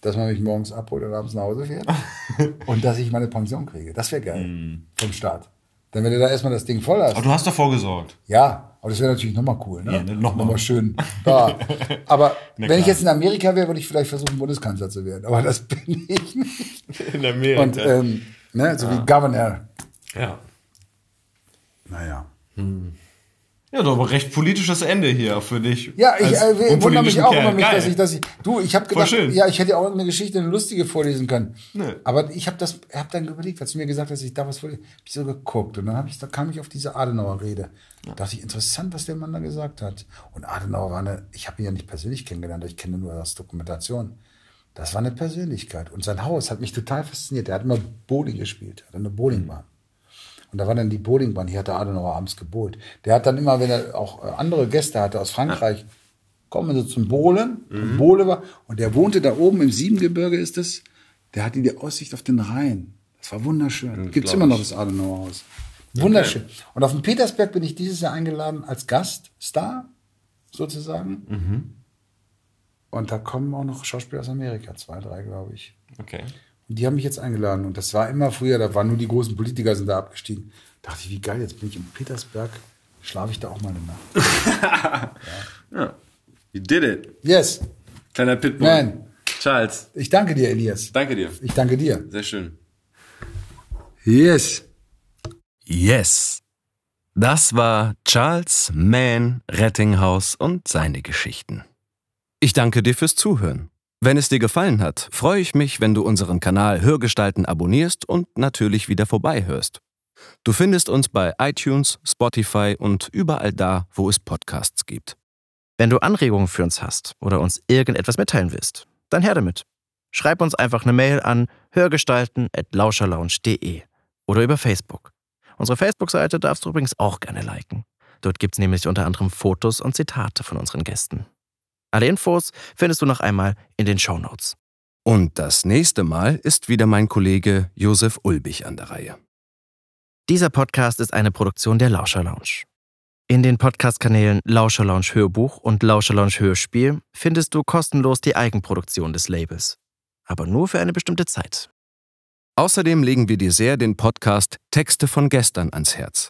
dass man mich morgens abholt und abends nach Hause fährt und dass ich meine Pension kriege. Das wäre geil vom Staat. Denn wenn du da erstmal das Ding voll hast. Aber du hast doch vorgesorgt. Ja, aber das wäre natürlich nochmal cool, ne? Ja, ne, noch mal. schön. Ja. Aber wenn klar. ich jetzt in Amerika wäre, würde ich vielleicht versuchen, Bundeskanzler zu werden. Aber das bin ich nicht. In Amerika. Und ähm, ne, so wie Governor. ja. Naja. Ja, doch, aber recht politisches Ende hier für dich. Ja, ich äh, wundere mich auch Kerl. immer mich, Geil. dass ich, dass ich, du, ich habe gedacht, ja, ich hätte ja auch eine Geschichte, eine lustige vorlesen können. Nö. Aber ich habe das, habe dann überlegt, als du mir gesagt hast, ich darf was vorlesen, hab ich so geguckt und dann habe ich, da kam ich auf diese Adenauer-Rede. Da dachte ich, interessant, was der Mann da gesagt hat. Und Adenauer war eine, ich habe ihn ja nicht persönlich kennengelernt, ich kenne nur aus Dokumentation. Das war eine Persönlichkeit und sein Haus hat mich total fasziniert. Er hat immer Bowling gespielt, hat eine Bowlingbahn. Und da war dann die Bowlingbahn, hier hat der Adenauer abends gebohlt. Der hat dann immer, wenn er auch äh, andere Gäste hatte aus Frankreich, kommen sie zum Bowlen, mhm. Bowle war, und der wohnte da oben im Siebengebirge ist es, der hatte die Aussicht auf den Rhein. Das war wunderschön. Gibt's immer noch das Adenauer Haus. Wunderschön. Und auf dem Petersberg bin ich dieses Jahr eingeladen als Gaststar, sozusagen. Und da kommen auch noch Schauspieler aus Amerika, zwei, drei, glaube ich. Okay. Und die haben mich jetzt eingeladen. Und das war immer früher, da waren nur die großen Politiker sind da abgestiegen. Da dachte ich, wie geil, jetzt bin ich in Petersberg, schlafe ich da auch mal eine Nacht. Ja. You did it. Yes. Kleiner Pitbull. Man. Charles, Ich danke dir, Elias. danke dir. Ich danke dir. Sehr schön. Yes. Yes. Das war Charles Mann Rettinghaus und seine Geschichten. Ich danke dir fürs Zuhören. Wenn es dir gefallen hat, freue ich mich, wenn du unseren Kanal Hörgestalten abonnierst und natürlich wieder vorbeihörst. Du findest uns bei iTunes, Spotify und überall da, wo es Podcasts gibt. Wenn du Anregungen für uns hast oder uns irgendetwas mitteilen willst, dann her damit. Schreib uns einfach eine Mail an hörgestalten.lauscherlounge.de oder über Facebook. Unsere Facebook-Seite darfst du übrigens auch gerne liken. Dort gibt es nämlich unter anderem Fotos und Zitate von unseren Gästen. Alle Infos findest du noch einmal in den Show Notes. Und das nächste Mal ist wieder mein Kollege Josef Ulbich an der Reihe. Dieser Podcast ist eine Produktion der Lauscher Lounge. In den Podcast-Kanälen Lauscher Lounge Hörbuch und Lauscher Lounge Hörspiel findest du kostenlos die Eigenproduktion des Labels. Aber nur für eine bestimmte Zeit. Außerdem legen wir dir sehr den Podcast Texte von gestern ans Herz.